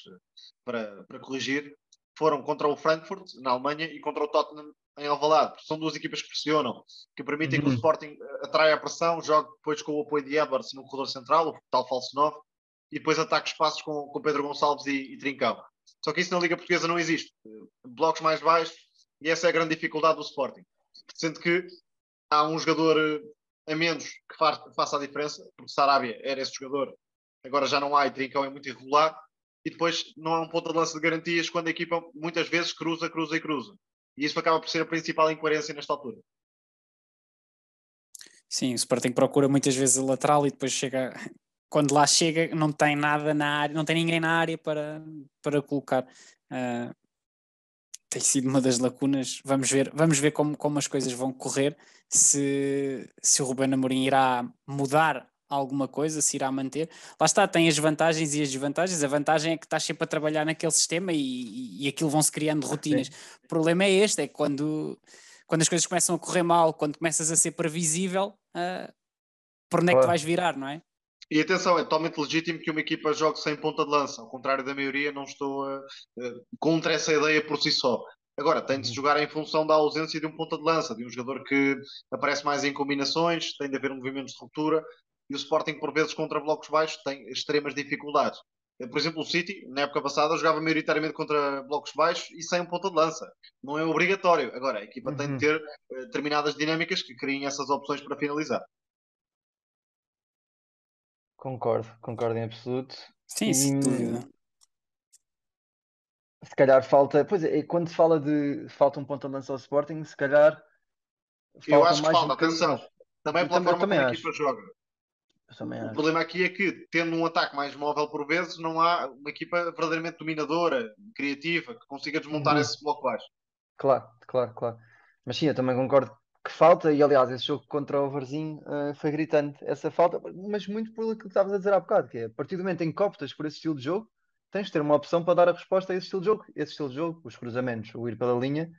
para, para corrigir, foram contra o Frankfurt, na Alemanha, e contra o Tottenham em Alvalade. São duas equipas que pressionam, que permitem uhum. que o uhum. Sporting eh, atraia a pressão, jogue depois com o apoio de Edwards no corredor central, o tal falso 9, e depois ataque espaços com, com Pedro Gonçalves e, e Trincão. Só que isso na Liga Portuguesa não existe. Blocos mais baixos, e essa é a grande dificuldade do Sporting. Sendo que há um jogador eh, a menos que faça a diferença, porque Sarabia era esse jogador, agora já não há e Trincão é muito irregular, e depois não há um ponto de lança de garantias quando a equipa muitas vezes cruza, cruza e cruza. E isso acaba por ser a principal incoerência nesta altura. Sim, o Sporting procura muitas vezes a lateral e depois chega, quando lá chega, não tem nada na área, não tem ninguém na área para, para colocar. Uh, tem sido uma das lacunas. Vamos ver, vamos ver como, como as coisas vão correr, se, se o Ruben Amorim irá mudar alguma coisa, se irá manter. Lá está, tem as vantagens e as desvantagens. A vantagem é que estás sempre a trabalhar naquele sistema e, e aquilo vão-se criando rotinas. Sim. O problema é este, é quando, quando as coisas começam a correr mal, quando começas a ser previsível, uh, por onde é que tu vais virar, não é? E atenção, é totalmente legítimo que uma equipa jogue sem ponta de lança. Ao contrário da maioria, não estou uh, uh, contra essa ideia por si só. Agora, tem de se uhum. jogar em função da ausência de um ponta de lança, de um jogador que aparece mais em combinações, tem de haver movimentos de ruptura e o Sporting, por vezes, contra blocos baixos, tem extremas dificuldades. Por exemplo, o City, na época passada, jogava maioritariamente contra blocos baixos e sem um ponta de lança. Não é obrigatório. Agora, a equipa uhum. tem de uhum. ter uh, determinadas dinâmicas que criem essas opções para finalizar. Concordo, concordo em absoluto. Sim, e... sem dúvida. Se calhar falta, pois é, quando se fala de falta um ponta de lança ao Sporting, se calhar eu acho que falta, um atenção. Também pela também, forma também como a equipa joga. O problema aqui é que, tendo um ataque mais móvel por vezes, não há uma equipa verdadeiramente dominadora, criativa, que consiga desmontar uhum. esse bloco baixo. Claro, claro, claro. Mas sim, eu também concordo que falta, e aliás, esse jogo contra o Varzinho uh, foi gritante essa falta, mas muito por aquilo que estavas a dizer há bocado, que é a partir do momento em que optas por esse estilo de jogo, tens de ter uma opção para dar a resposta a esse estilo de jogo. Esse estilo de jogo, os cruzamentos, o ir pela linha,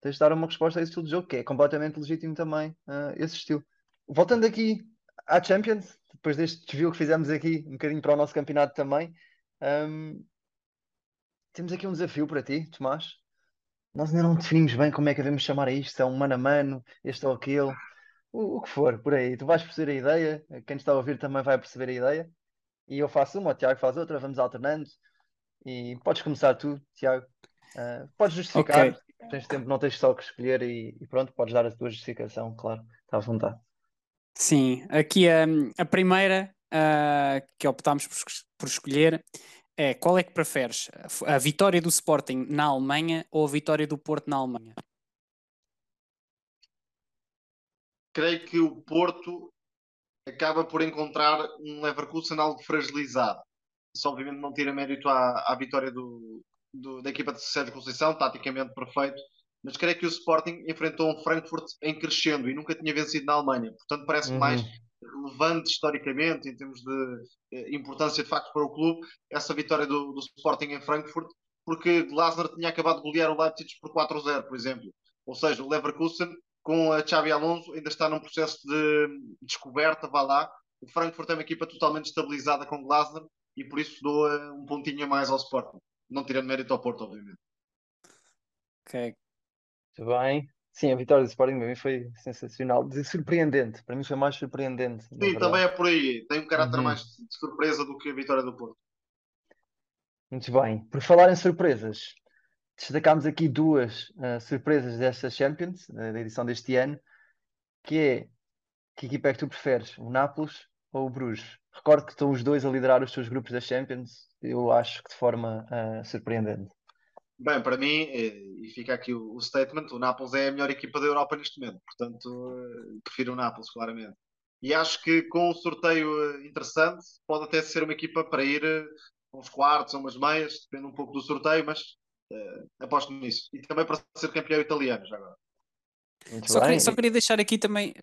tens de dar uma resposta a esse estilo de jogo, que é completamente legítimo também, uh, esse estilo. Voltando aqui à Champions, depois deste desvio que fizemos aqui, um bocadinho para o nosso campeonato também, um, temos aqui um desafio para ti, Tomás nós ainda não definimos bem como é que devemos chamar a isto, se é um mano a mano, este ou aquele, o, o que for, por aí. Tu vais perceber a ideia, quem está a ouvir também vai perceber a ideia, e eu faço uma, o Tiago faz outra, vamos alternando, e podes começar tu, Tiago. Uh, podes justificar, okay. tens tempo, não tens só que escolher e, e, pronto, podes dar a tua justificação, claro, está à vontade. Sim, aqui a, primeira que optámos por, por escolher é qual é que preferes? A vitória do Sporting na Alemanha ou a vitória do Porto na Alemanha? Creio que o Porto acaba por encontrar um Leverkusen algo fragilizado. Isso obviamente não tira mérito à, à vitória do, do, da equipa de Sérgio Conceição, taticamente perfeito, mas creio que o Sporting enfrentou um Frankfurt em crescendo e nunca tinha vencido na Alemanha. Portanto, parece-me uhum. mais relevante historicamente, em termos de eh, importância de facto para o clube, essa vitória do, do Sporting em Frankfurt, porque Glasner tinha acabado de golear o Leipzig por 4-0, por exemplo. Ou seja, o Leverkusen, com a Xavi Alonso, ainda está num processo de descoberta, vá lá. O Frankfurt é uma equipa totalmente estabilizada com Glasner e por isso dou uh, um pontinho a mais ao Sporting. Não tirando mérito ao Porto, obviamente. Ok. Muito bem. Sim, a vitória do Sporting para mim foi sensacional, surpreendente. Para mim foi mais surpreendente. Sim, também é por aí. Tem um caráter uhum. mais de surpresa do que a vitória do Porto. Muito bem. Por falar em surpresas, destacámos aqui duas uh, surpresas desta Champions, uh, da edição deste ano, que é que equipa é que tu preferes, o Nápoles ou o Bruges? Recordo que estão os dois a liderar os seus grupos da Champions, eu acho que de forma uh, surpreendente. Bem, para mim, eh, e fica aqui o, statement, o Nápoles é a melhor equipa da Europa neste momento, portanto, eh, prefiro o Nápoles, claramente. E acho que com um sorteio eh, interessante, pode até ser uma equipa para ir uns quartos ou umas meias, depende um pouco do sorteio, mas uh, aposto nisso. E também para ser campeão italiano já agora. Só queria, só queria, deixar aqui também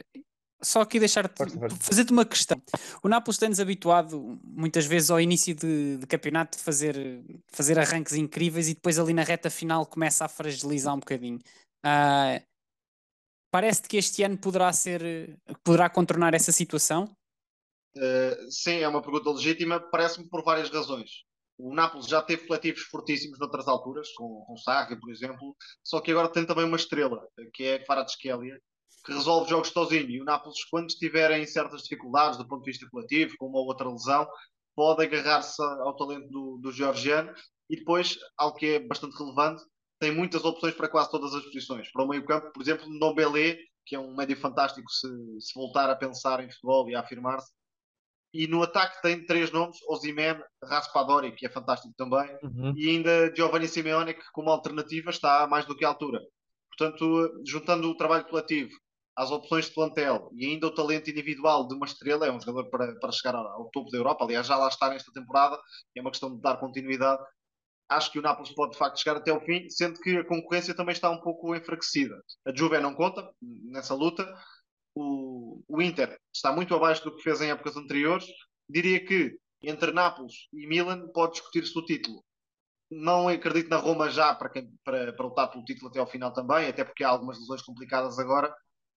só aqui deixar fazer-te uma questão. O Nápoles tem-nos habituado muitas vezes ao início de, de campeonato de fazer, fazer arranques incríveis e depois ali na reta final começa a fragilizar um bocadinho. Uh, Parece-te que este ano poderá ser poderá contornar essa situação? Uh, sim, é uma pergunta legítima. Parece-me por várias razões. O Nápoles já teve coletivos fortíssimos noutras alturas, com, com Sarri, por exemplo, só que agora tem também uma estrela, que é Kvaratskhelia, que resolve jogos sozinho. E o Nápoles, quando estiverem em certas dificuldades do ponto de vista coletivo, com uma outra lesão, pode agarrar-se ao talento do, do georgiano. E depois, algo que é bastante relevante, tem muitas opções para quase todas as posições. Para o meio-campo, por exemplo, Nobelé, que é um médio fantástico se, se voltar a pensar em futebol e a afirmar-se. E no ataque tem três nomes: Ozyman, Raspadori, que é fantástico também, uhum. e ainda Giovanni Simeone, que como alternativa está mais do que à altura. Portanto, juntando o trabalho coletivo às opções de plantel e ainda o talento individual de uma estrela, é um jogador para, para chegar ao, topo da Europa. Aliás, já lá está nesta temporada, é uma questão de dar continuidade. Acho que o Nápoles pode de facto chegar até o fim, sendo que a concorrência também está um pouco enfraquecida. A Juve não conta nessa luta. O, o Inter está muito abaixo do que fez em épocas anteriores. Diria que entre Nápoles e Milan pode discutir-se o título não acredito na Roma já para, para, para lutar pelo título até ao final também, até porque há algumas lesões complicadas agora.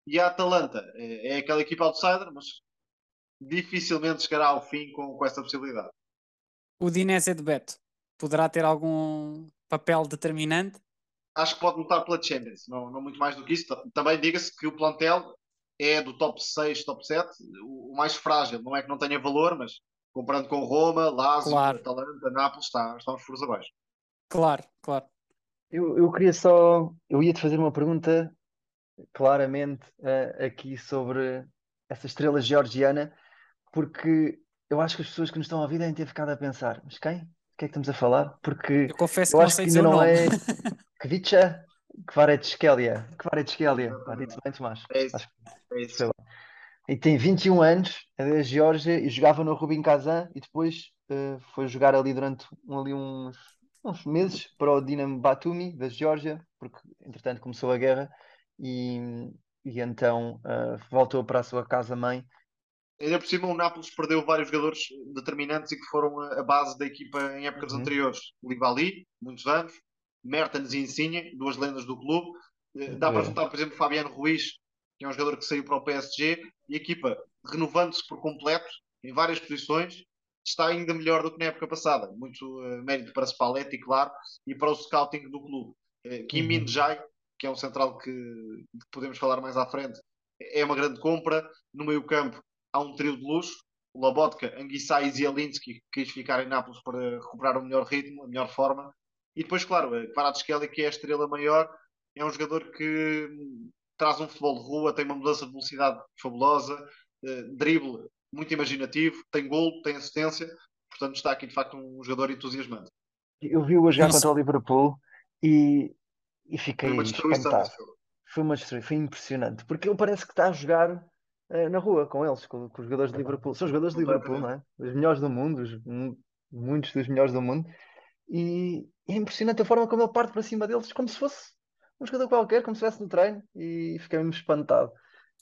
E a Atalanta é, é aquela equipa outsider, mas dificilmente chegará ao fim com, com essa possibilidade. O Dinese de Beto poderá ter algum papel determinante? Acho que pode lutar pela Champions, não, não muito mais do que isso. Também diga-se que o plantel é do top 6, top 7, o, o, mais frágil. Não é que não tenha valor, mas comparando com Roma, Lazio, claro. Atalanta, Nápoles, está, está uns furos abaixo. Claro, claro. Eu, eu queria só. Eu ia te fazer uma pergunta claramente uh, aqui sobre essa estrela georgiana, porque eu acho que as pessoas que nos estão a ouvir devem ter ficado a pensar: mas quem? O que é que estamos a falar? Porque eu confesso eu que acho que ainda não é Kvicha Kvaretskhelia. Kvaretskhelia. Está dito bem, Tomás? É isso. Acho que... é isso. e tem 21 anos, é da Geórgia e jogava no Rubin Kazan e depois uh, foi jogar ali durante ali uns, uns meses para o Dinamo Batumi da Geórgia, porque entretanto começou a guerra e, e então uh, voltou para a sua casa-mãe. Ainda por cima, o Nápoles perdeu vários jogadores determinantes e que foram a base da equipa em épocas uhum. anteriores. Livali, muitos anos, Mertens e Insigne, duas lendas do clube. Eh, dá para juntar, por exemplo, Fabiano Ruiz, que é um jogador que saiu para o PSG, e a equipa, renovando-se por completo, em várias posições, está ainda melhor do que na época passada. Muito uh, mérito para Spalletti, claro, e para o scouting do clube. Uh, Kim uhum. Min Jae, que é um central que, que, podemos falar mais à frente, é uma grande compra. No meio campo há um trio de luxo, Labotka, Anguissá e Zielinski, que quis ficar em Nápoles para recuperar o melhor ritmo, a melhor forma. E depois, claro, Kvaratskhelia, que é a estrela maior, é um jogador que traz um futebol de rua, tem uma mudança de velocidade fabulosa, uh, drible muito imaginativo, tem gol, tem assistência, portanto está aqui de facto um jogador entusiasmante. Eu vi-o a jogar contra o Liverpool e, e fiquei foi uma espantado. Foi uma foi impressionante, porque ele parece que está a jogar uh, na rua com eles, com, com, os jogadores de Liverpool. São jogadores de Liverpool, não é? Os melhores do mundo, os, muitos dos melhores do mundo. E é impressionante a forma como ele parte para cima deles, como se fosse um jogador qualquer, como se estivesse no treino, e fiquei mesmo espantado.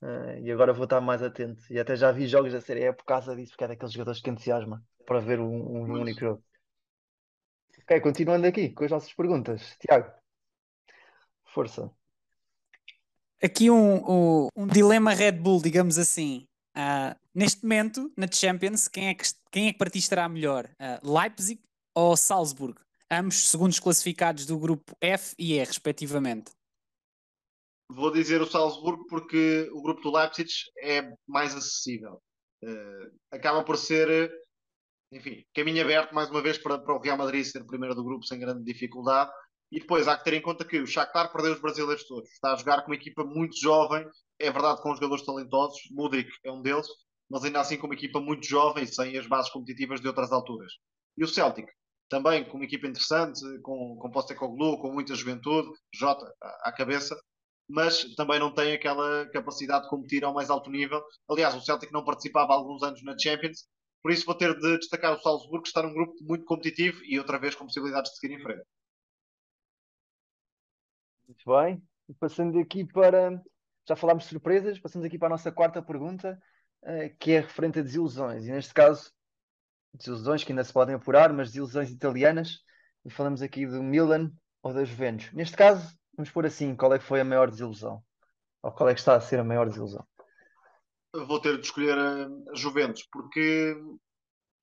Uh, e agora vou estar mais atento. E até já vi jogos da Série E por causa disso, porque é daqueles jogadores que entusiasma para ver um, um único jogo. Ok, continuando aqui com as nossas perguntas. Tiago, força. Aqui um, um, um dilema Red Bull, digamos assim. Uh, neste momento, na Champions, quem é que, quem é que para ti estará melhor? Uh, Leipzig ou Salzburgo? ambos segundos classificados do grupo F e E, respectivamente. Vou dizer o Salzburgo porque o grupo do Leipzig é mais acessível. Uh, acaba por ser, enfim, caminho aberto mais uma vez para, para o Real Madrid ser primeiro do grupo sem grande dificuldade. E depois há que ter em conta que o Shakhtar perdeu os brasileiros todos. Está a jogar com uma equipa muito jovem, é verdade com jogadores talentosos, Mudrik é um deles, mas ainda assim com uma equipa muito jovem, sem as bases competitivas de outras alturas. E o Celtic também com uma equipa interessante, com, com Postecoglou, com muita juventude, Jota à, cabeça, mas também não tem aquela capacidade de competir ao mais alto nível. Aliás, o Celtic não participava há alguns anos na Champions, por isso vou ter de destacar o Salzburgo, que está num grupo muito competitivo e outra vez com possibilidades de seguir em frente. Muito bem. Passando aqui para. Já falámos de surpresas, passamos aqui para a nossa quarta pergunta, eh, que é referente a desilusões. E neste caso, desilusões que ainda se podem apurar, mas desilusões italianas. E falamos aqui do Milan ou da Juventus. Neste caso, vamos pôr assim: qual é que foi a maior desilusão? Ou qual é que está a ser a maior desilusão? Vou ter de escolher a Juventus, porque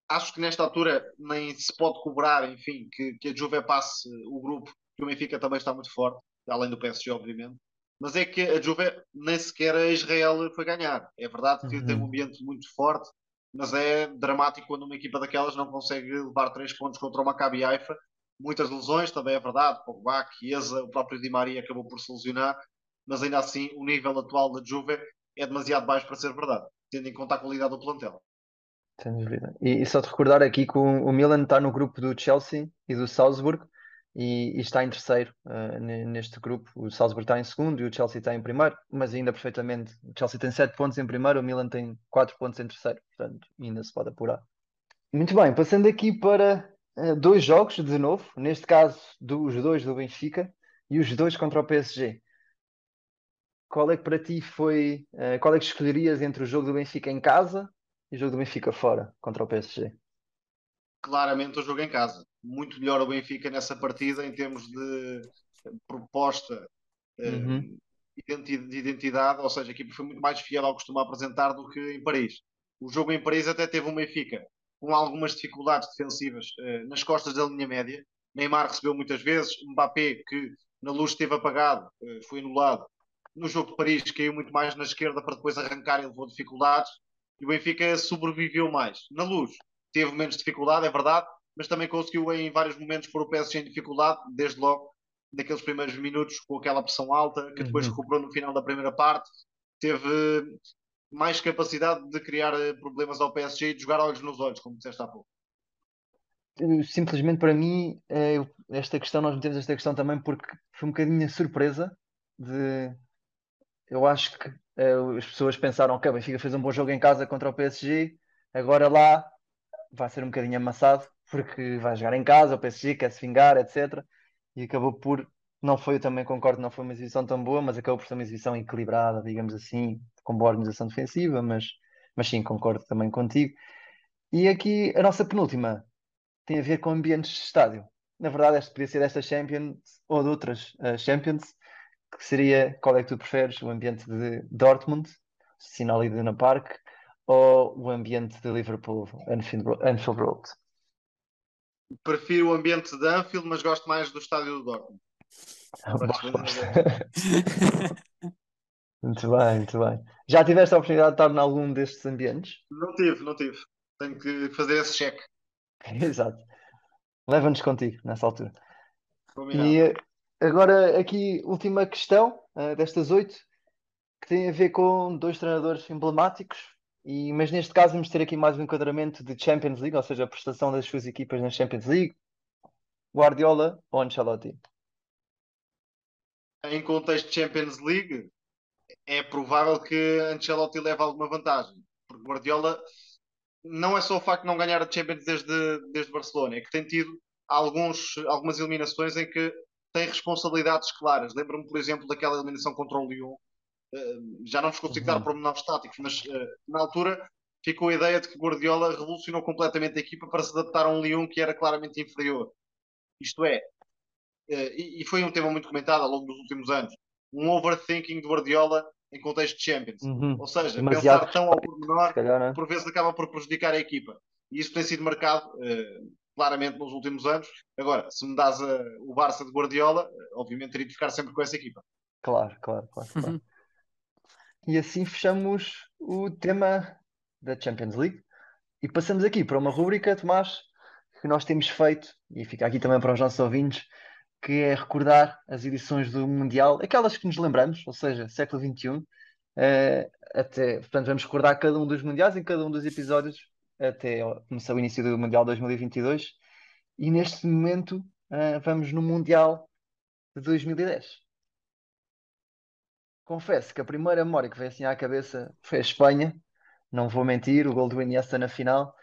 acho que nesta altura nem se pode cobrar, enfim, que, que a Juve passe o grupo, que o Benfica também está muito forte, além do PSG, obviamente. Mas é que a Juve nem sequer a Israel foi ganhar. É verdade que uhum. tem um ambiente muito forte, mas é dramático quando uma equipa daquelas não consegue levar três pontos contra o Maccabi Haifa. Muitas lesões, também é verdade, Pogba, Chiesa, o próprio Di Maria acabou por se lesionar, mas ainda assim o nível atual da Juve é demasiado baixo para ser verdade, tendo em conta a qualidade do plantel. Sem dúvida. E, e só te recordar aqui que o, o Milan está no grupo do Chelsea e do Salzburg, e, e, está em terceiro uh, neste grupo. O Salzburg está em segundo e o Chelsea está em primeiro, mas ainda perfeitamente. O Chelsea tem sete pontos em primeiro, o Milan tem quatro pontos em terceiro, portanto ainda se pode apurar. Muito bem, passando aqui para uh, dois jogos de novo, neste caso dos dois do Benfica e os dois contra o PSG. Qual é que para ti foi, uh, qual é que escolherias entre o jogo do Benfica em casa e o jogo do Benfica fora contra o PSG? claramente o jogo em casa. Muito melhor o Benfica nessa partida em termos de proposta eh, uhum. de identidade, ou seja, a equipa foi muito mais fiel ao que costuma apresentar do que em Paris. O jogo em Paris até teve um Benfica com algumas dificuldades defensivas eh, nas costas da linha média. Neymar recebeu muitas vezes, Mbappé, que na luz esteve apagado, eh, foi anulado. No jogo de Paris caiu muito mais na esquerda para depois arrancar e levou dificuldades. E o Benfica sobreviveu mais. Na luz, teve menos dificuldade, é verdade, mas também conseguiu em vários momentos pôr o PSG em dificuldade, desde logo naqueles primeiros minutos com aquela pressão alta, que depois uhum. recuperou no final da primeira parte, teve mais capacidade de criar eh, problemas ao PSG e de jogar olhos nos olhos, como disseste há pouco. Simplesmente para mim, é, esta questão, nós metemos esta questão também porque foi um bocadinho a surpresa de. Eu acho que uh, as pessoas pensaram que o Benfica fez um bom jogo em casa contra o PSG, agora lá vai ser um bocadinho amassado, porque vai jogar em casa, o PSG quer se vingar, etc. E acabou por, não foi, eu também concordo, não foi uma exibição tão boa, mas acabou por ser uma exibição equilibrada, digamos assim, com boa organização defensiva, mas, mas sim, concordo também contigo. E aqui a nossa penúltima tem a ver com ambientes de estádio. Na verdade, este podia ser desta Champions ou de outras uh, Champions, que seria qual é que tu preferes? O ambiente de Dortmund, Sinal Iduna Park, ou o ambiente de Liverpool, Anfield Road? Prefiro o ambiente de Anfield, mas gosto mais do estádio do Dortmund. muito bem, muito bem. Já tiveste a oportunidade de estar em algum destes ambientes? Não tive, não tive. Tenho que fazer esse cheque. Exato. Leva-nos contigo nessa altura. Combinado. E agora aqui, última questão uh, destas oito, que tem a ver com dois treinadores emblemáticos, e, mas neste caso vamos ter aqui mais um enquadramento de Champions League, ou seja, a prestação das suas equipas na Champions League. Guardiola ou Ancelotti? Em contexto de Champions League, é provável que Ancelotti leve alguma vantagem, porque Guardiola não é só o facto de não ganhar a Champions desde, desde Barcelona, é que tem tido alguns, algumas eliminações em que tem responsabilidades claras. Lembro-me, por exemplo, daquela eliminação contra o Lyon. Uh, já não vos consigo uhum. dar pormenores táticos, mas uh, na altura ficou a ideia de que Guardiola revolucionou completamente a equipa para se adaptar a um Lyon que era claramente inferior. Isto é, uh, e, e, foi um tema muito comentado ao longo dos últimos anos, um overthinking de Guardiola em contexto de Champions. Uhum. Ou seja, Demasiado pensar tão ao pormenor, calhar, por vezes acaba por prejudicar a equipa. E isso tem sido marcado uh, claramente nos últimos anos. Agora, se me dás uh, o Barça de Guardiola, uh, obviamente teria de ficar sempre com essa equipa. Claro, claro, claro. claro. E assim fechamos o tema da Champions League e passamos aqui para uma rúbrica, Tomás, que nós temos feito, e fica aqui também para os nossos ouvintes, que é recordar as edições do Mundial, aquelas que nos lembramos, ou seja, século XXI, uh, eh, até, portanto, vamos recordar cada um dos Mundiais em cada um dos episódios até começar o início do Mundial 2022 e neste momento uh, vamos no Mundial de 2010. Confesso que a primeira memória que veio assim à cabeça foi a Espanha, não vou mentir, o gol do Iniesta na final.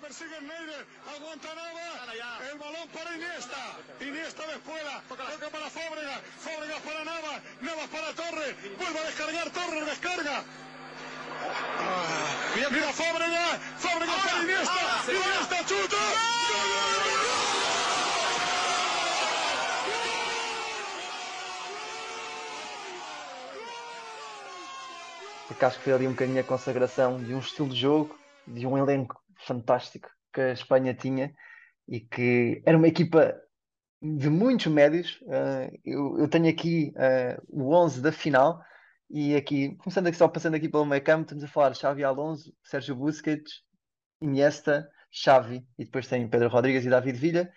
persigue Neider, aguanta Nava, el balón para Iniesta, Iniesta después, toca para Fábregas, Fábregas para Nava, Navas para Torres, vuelve a descargar, Torres. Descarga. Ah, mira, mira Fábregas, Fábregas para Iniesta, Iniesta chuta. porque acho que foi ali um bocadinho a consagração de um estilo de jogo, de um elenco fantástico que a Espanha tinha e que era uma equipa de muitos médios. Uh, eu, eu, tenho aqui uh, o 11 da final e aqui, começando aqui só passando aqui pelo meio campo, estamos a falar Xavi Alonso, Sérgio Busquets, Iniesta, Xavi e depois tem Pedro Rodrigues e David Villa.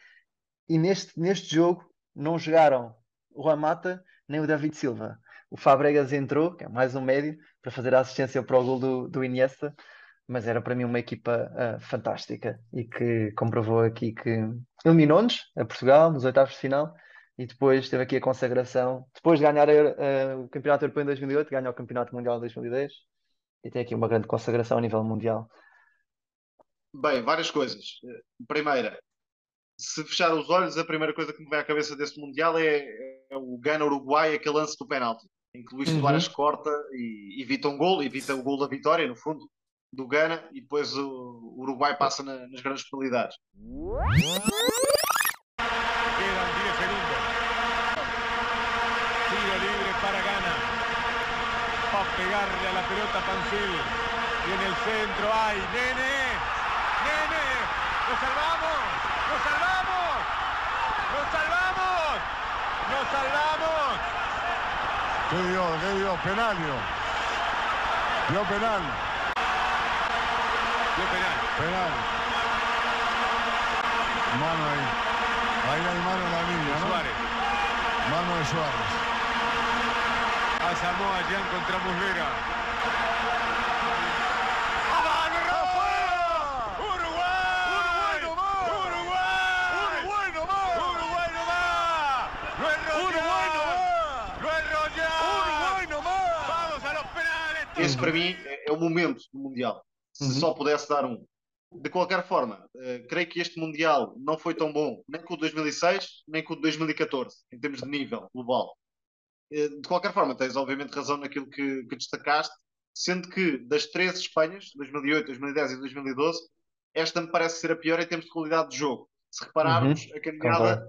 E neste, neste jogo não jogaram o Ramata nem o David Silva. O Fabregas entrou, que é mais um médio, para fazer a assistência para o gol do, do Iniesta mas era para mim uma equipa uh, fantástica e que comprovou aqui que eliminou-nos a Portugal nos oitavos de final e depois teve aqui a consagração, depois de ganhar uh, o Campeonato Europeu em 2008, ganha o Campeonato Mundial em 2010 e tem aqui uma grande consagração a nível mundial. Bem, várias coisas. Primeira, se fechar os olhos, a primeira coisa que me vem à cabeça deste Mundial é, é o Gana-Uruguai, aquele lance do penalti, em que Luís Soares uhum. corta e evita um gol, evita o gol da vitória, no fundo do Ghana e depois o Uruguai passa na, nas grandes penalidades. Pegarle a la pelota Pancil. Y en el centro hay Nene. Nene. Lo salvamos. Lo salvamos. Lo salvamos. Lo salvamos. ¿Qué dio? ¿Qué dio? Penal dio. Dio penal. penal. Penal. Mano ahí. Ahí hay mano en la línea, ¿no? Suárez. Mano de Suárez. a Samoa Jean contra Muslera. Esse para mim é, é o momento do Mundial. Se uhum. só pudesse dar um. De qualquer forma, eh, creio que este Mundial não foi tão bom, nem com o de 2006, nem com o de 2014, em termos de nível global. Eh, de qualquer forma, tens obviamente razão naquilo que, que destacaste, sendo que das três Espanhas, 2008, 2010 e 2012, esta me parece ser a pior em termos de qualidade de jogo. Se repararmos, a caminhada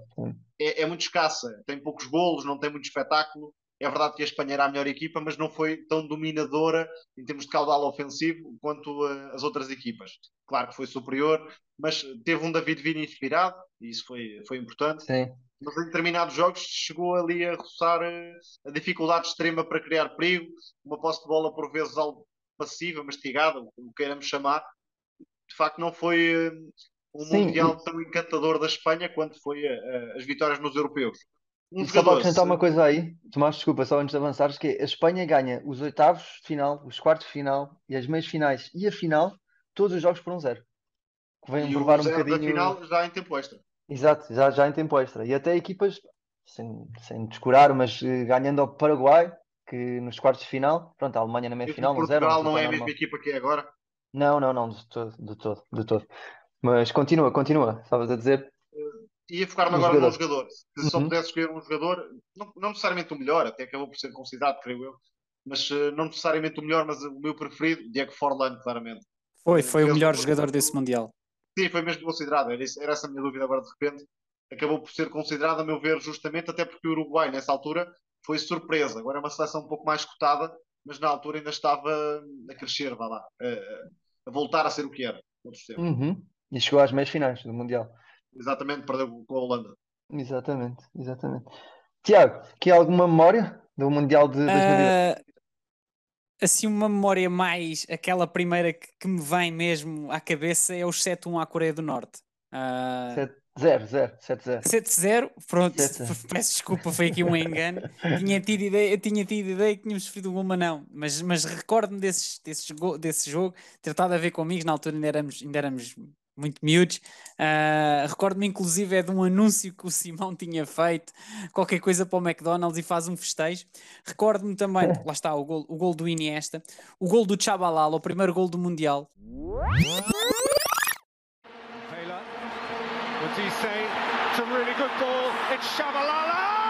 é, é muito escassa, tem poucos golos, não tem muito espetáculo. É verdade que a Espanha era a melhor equipa, mas não foi tão dominadora em termos de caudal ofensivo quanto eh, as outras equipas. Claro que foi superior, mas teve um David Villa inspirado, e isso foi, foi importante. Sim. Mas em determinados jogos chegou ali a roçar eh, a dificuldade extrema para criar perigo, uma posse de bola por vezes algo passiva, mastigada, o que queiramos chamar. De facto, não foi eh, um Sim, Mundial tão encantador da Espanha quanto foi eh, eh, as vitórias nos europeus. Um só para acrescentar uma coisa aí, Tomás, desculpa, só antes de avançares, que a Espanha ganha os oitavos de final, os quartos de final e as meias finais e a final, todos os jogos por um zero. Que vem e provar um bocadinho. final já em tempo extra. Exato, já, já em tempo extra. E até equipas, sem, sem descurar, mas eh, ganhando ao Paraguai, que nos quartos de final, pronto, a Alemanha na meia final, um zero, Portugal não é a mesma equipa que é agora. Não, não, não, de todo, de todo, de todo. Mas continua, continua, estavas a dizer. Ia focar-me agora num jogador. jogador. Se só Uhum. pudesse escolher um jogador, não, não necessariamente o melhor, até acabou por ser considerado, creio eu, mas eh, não necessariamente o melhor, mas o meu preferido, Diego Forlan, claramente. Foi, foi o melhor um- jogador desse Mundial. Sim, foi mesmo considerado. Era, isso- era essa a minha dúvida agora de repente. Acabou por ser considerado, a meu ver, justamente até porque o Uruguai, nessa altura, foi surpresa. Agora é uma seleção um pouco mais cotada, mas na altura ainda estava a crescer, vá lá, a, a voltar a ser o que era. Uhum. E chegou às meias finais do Mundial. Exatamente, perdeu com a Holanda. Exatamente, exatamente. Tiago, que alguma memória do Mundial de 2010? Ah, assim, uma memória mais, aquela primeira que, que me vem mesmo à cabeça é os 7-1 à Coreia do Norte. Ah, 0, 0, 7-0. 7-0, pronto, 7-0. peço desculpa, foi aqui um engano. tinha tido ideia, eu tinha tido ideia que tínhamos sofrido um mas não. Mas, mas recordo-me go- desse jogo, ter estado a ver com amigos, na altura ainda éramos, ainda éramos muito miúdos. Ah, recordo-me inclusive é de um anúncio que o Simão tinha feito, qualquer coisa para o McDonald's e faz um festejo. Recordo-me também, lá está, o gol, o gol do Iniesta, o gol do Chabalala, o primeiro gol do Mundial. Taylor, what's he say? It's a really good ball. It's Shabalala!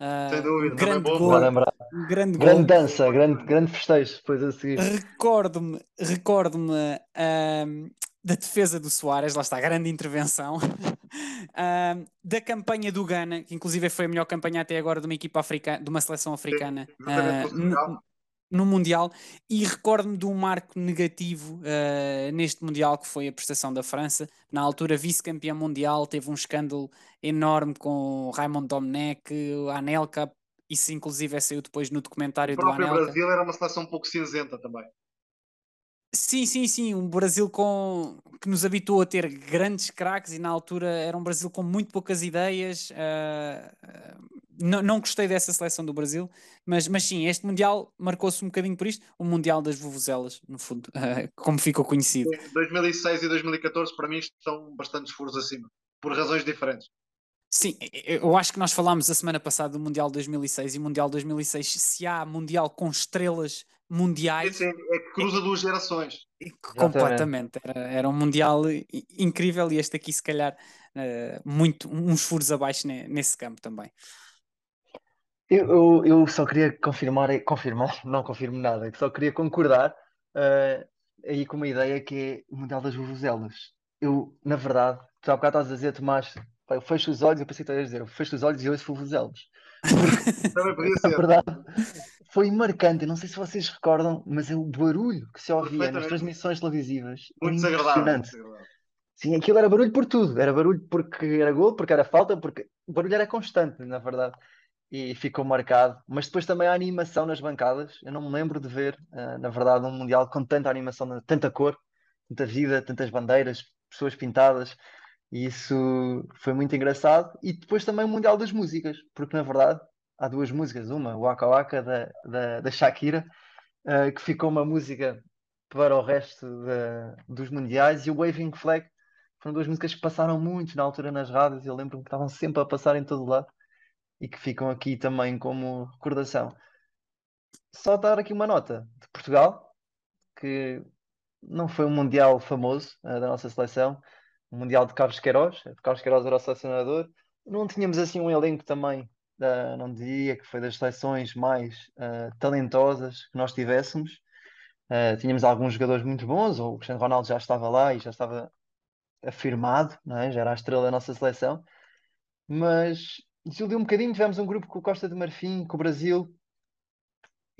Ah, Sem dúvida, grande bom. gol, Vou lembrar. um grande Grande gol. dança, grande, grande festejo depois a seguir. Recordo-me, recordo-me ahm, da defesa do Soares, lá está, grande intervenção, ahm, da campanha do Ghana, que inclusive foi a melhor campanha até agora de uma equipa africana, de uma seleção africana ah, Portugal. No, Mundial, e recordo-me de um marco negativo ah, neste Mundial que foi a prestação da França, na altura vice-campeã mundial, teve um escândalo enorme com o Raymond Domenech, a Anelka, isso inclusive saiu depois no O documentário do Anelka. Brasil era uma seleção um pouco cinzenta também. Sim, sim, sim, um Brasil com que nos habituou a ter grandes craques e na altura era um Brasil com muito poucas ideias. ah, não, não gostei dessa seleção do Brasil, mas, mas sim, este Mundial marcou-se um bocadinho por isto, o Mundial das Vuvuzelas, no fundo, ah, como ficou conhecido. 2006 e 2014 para mim estão bastante furos acima, por razões diferentes. Sim, eu acho que nós falámos a semana passada do Mundial 2006 e Mundial 2006, se há Mundial com estrelas mundiais, Esse é, é que cruza duas gerações. Completamente, era, era um Mundial incrível e este aqui, se calhar, eh, muito, uns furos abaixo ne- nesse campo também. Eu, eu, eu só queria confirmar, confirmar, não confirmo nada, só queria concordar eh, aí com uma ideia que é o Mundial das Vuvuzelas. Eu, na verdade, tu há bocado estás a dizer, Tomás, pá, eu fecho os olhos, eu pensei que estás a dizer, eu fecho os olhos e ouço Vuvuzelas. Também podia Na ser. verdade, foi marcante. Eu não sei se vocês recordam, mas é o barulho que se ouvia nas transmissões televisivas. Muito desagradável. desagradável. Sim, aquilo era barulho por tudo. Era barulho porque era gol, porque era falta, porque o barulho era constante, na verdade. E ficou marcado. Mas depois também a animação nas bancadas. Eu não me lembro de ver, eh, na verdade, um Mundial com tanta animação, tanta cor, tanta vida, tantas bandeiras, pessoas pintadas. E isso foi muito engraçado. E depois também o Mundial das Músicas, porque na verdade há duas músicas. Uma, o Waka Waka da, da, da Shakira, eh, que ficou uma música para o resto de, dos mundiais e o Waving Flag foram duas músicas que passaram muito na altura nas rádios. Eu lembro-me que estavam sempre a passar em todo lado e que ficam aqui também como recordação. Só dar aqui uma nota de Portugal, que não foi um mundial famoso uh, da nossa seleção, um mundial de Carlos Queiroz, Carlos Queiroz era o selecionador. Não tínhamos assim um elenco também, uh, não diria que foi das seleções mais uh, talentosas que nós tivéssemos. tínhamos alguns jogadores muito bons, o Cristiano Ronaldo já estava lá e já estava afirmado, é? já era a estrela da nossa seleção, mas desiludiu um bocadinho. Tivemos um grupo com o Costa de Marfim, com o Brasil,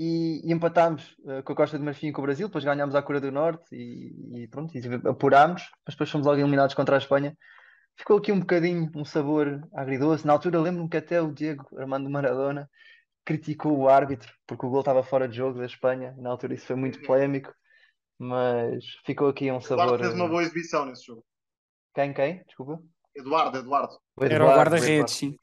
e, e empatámos uh, com a Costa de Marfim e com o Brasil, depois ganhámos a Coreia do Norte e, e pronto, e apurámos, mas depois fomos logo eliminados contra a Espanha. Ficou aqui um bocadinho um sabor agridoce. Na altura lembro-me que até o Diego Armando Maradona criticou o árbitro porque o gol estava fora de jogo da Espanha. Na altura isso foi muito uhum. polémico, mas ficou aqui um sabor. Eduardo fez uma boa exibição nesse jogo. Quem, quem? Desculpa. Eduardo, Eduardo. O Eduardo Era o guarda-redes, sim.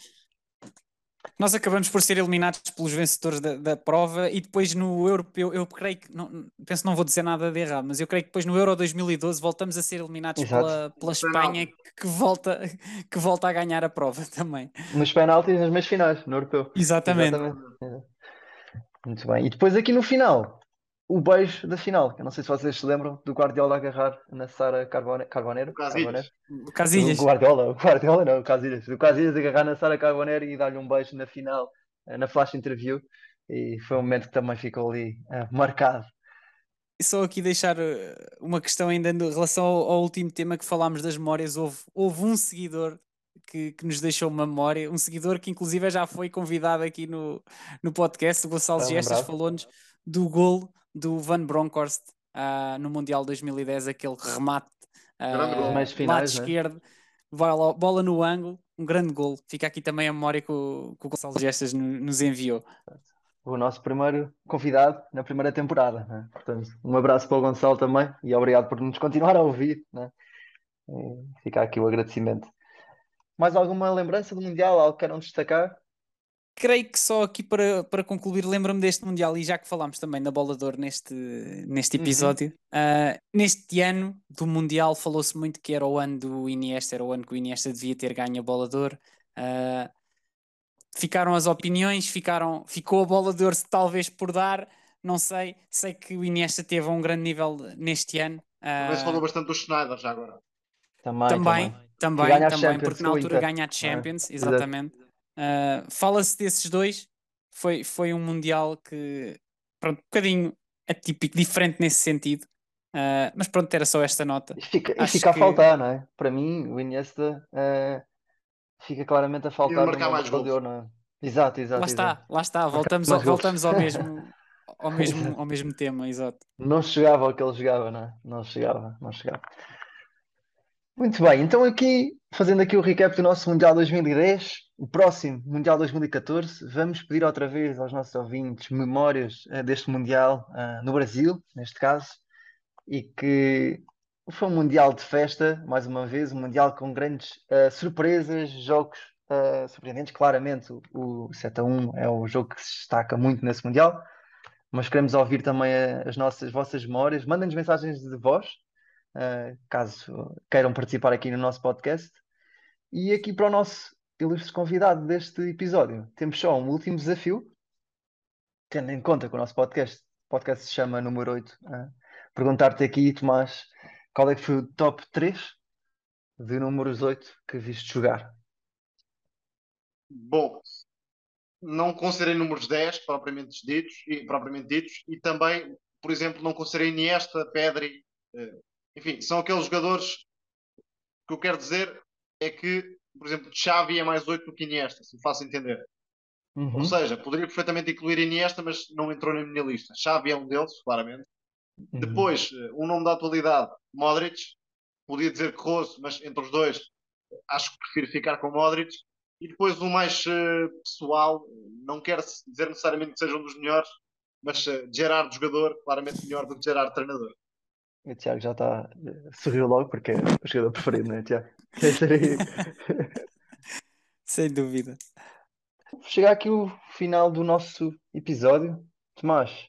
Nós acabamos por ser eliminados pelos vencedores da, da, prova e depois no europeu, eu creio que, não, penso que não vou dizer nada de errado, mas eu creio que depois no Euro 2012 voltamos a ser eliminados pela, pela Espanha que volta, que volta a ganhar a prova também. Nos penaltis, nas meias finais, no europeu. Exatamente. Exatamente. Muito bem. E depois aqui no final, o beijo da final. Eu não sei se vocês se lembram do Guardiola agarrar na Sara Carbone... Carbonero. Casilhas. Casilhas. O Guardiola, o Guardiola não, o Casilhas. Do Casilhas agarrar na Sara Carbonero e dar-lhe um beijo na final, eh, na flash interview. E foi um momento que também ficou ali uh, marcado. E só aqui deixar eh, uma questão ainda em relação ao, ao, último tema que falámos das memórias. Houve, houve um seguidor que, que, nos deixou uma memória, um seguidor que inclusive já foi convidado aqui no, no podcast, o Gonçalo Gestas, falou-nos do golo do Van Bronckhorst uh, no Mundial 2010, aquele remate uh, lado né? esquerdo, bola, bola no ângulo, um grande gol. Fica aqui também a memória que o, que o Gonçalo Gestas nos enviou. O nosso primeiro convidado na primeira temporada. Né? Portanto, um abraço para o Gonçalo também e obrigado por nos continuar a ouvir. Né? Fica aqui o agradecimento. Mais alguma lembrança do Mundial? Algo que queiram destacar? Creio que só aqui para, para concluir, lembro-me deste Mundial e já que falámos também da bola de ouro neste, neste uhum. episódio, uhum. uh, neste ano do Mundial falou-se muito que era o ano do Iniesta, era o ano que o Iniesta devia ter ganho a bola de ouro. Uh, ficaram as opiniões, ficaram, ficou a bola de ouro talvez por dar, não sei. Sei que o Iniesta teve um grande nível neste ano. Uh, Também se falou bastante do Schneider já agora. Também, também, também, também, também porque na altura ganha a Champions, exatamente. Uh, Fala-se desses dois. Foi, foi um Mundial que, pronto, um bocadinho atípico, diferente nesse sentido. Uh, mas pronto, era só esta nota. E fica, e fica que... a faltar, não é? Para mim, o Iniesta uh, fica claramente a faltar. E marcar mais gols. Não é? Exato, exato. Lá exato. está, lá está. Voltamos, ao, voltamos ao mesmo. Ao mesmo, ao mesmo tema, exato. Não chegava ao que ele jogava, não é? Não chegava, não chegava. Muito bem, então aqui, fazendo aqui o recap do nosso Mundial 2010, o próximo Mundial 2014, vamos pedir outra vez aos nossos ouvintes memórias uh, deste Mundial uh, no Brasil, neste caso, e que foi um Mundial de festa, mais uma vez, um Mundial com grandes uh, surpresas, jogos surpreendentes. Claramente, o, o 7 a 1 é o jogo que se destaca muito nesse Mundial, mas queremos ouvir também as nossas vossas memórias. Mandem-nos mensagens de voz uh, caso queiram participar aqui no nosso podcast. E aqui para o nosso ilustre convidado deste episódio, temos só um último desafio, tendo em conta que o nosso podcast, podcast se chama número 8. Uh, ah, Perguntar-te aqui, Tomás, qual é que foi o top 3 de números 8 que viste jogar? Bom, não considerei números 10 propriamente ditos, e, propriamente ditos, e também, por exemplo, não considerei Iniesta, Pedri, eh, enfim, são aqueles jogadores que eu quero dizer é que, por exemplo, Xavi é mais 8 do que Iniesta, se me faço entender. Uhum. Ou seja, poderia perfeitamente incluir Iniesta, mas não entrou na minha lista. Xavi é um deles, claramente. Uhum. Depois, um nome da atualidade, Modric. Podia dizer Kroos, mas entre os dois, acho que prefiro ficar com Modric. E depois o mais uh, pessoal, não quero dizer necessariamente que seja um dos melhores, mas uh, Gerard jogador, claramente melhor do que Gerard treinador. O Tiago já está. Sorriu logo porque é o jogador preferido, não é, Tiago? Sem dúvida. Chegar aqui o final do nosso episódio. Tomás,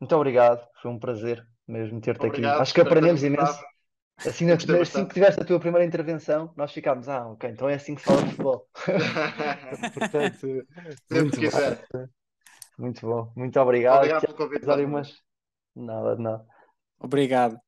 muito obrigado. Foi um prazer mesmo ter-te aqui. Acho que aprendemos imenso. Assim, na- assim que tiveste a tua primeira intervenção, nós ficámos, ah, ok, então é assim que se fala de futebol. Portanto, Sempre muito que bom, muito bom. Muito obrigado. Obrigado pelo convite. umas- Nada, de nada. Obrigado.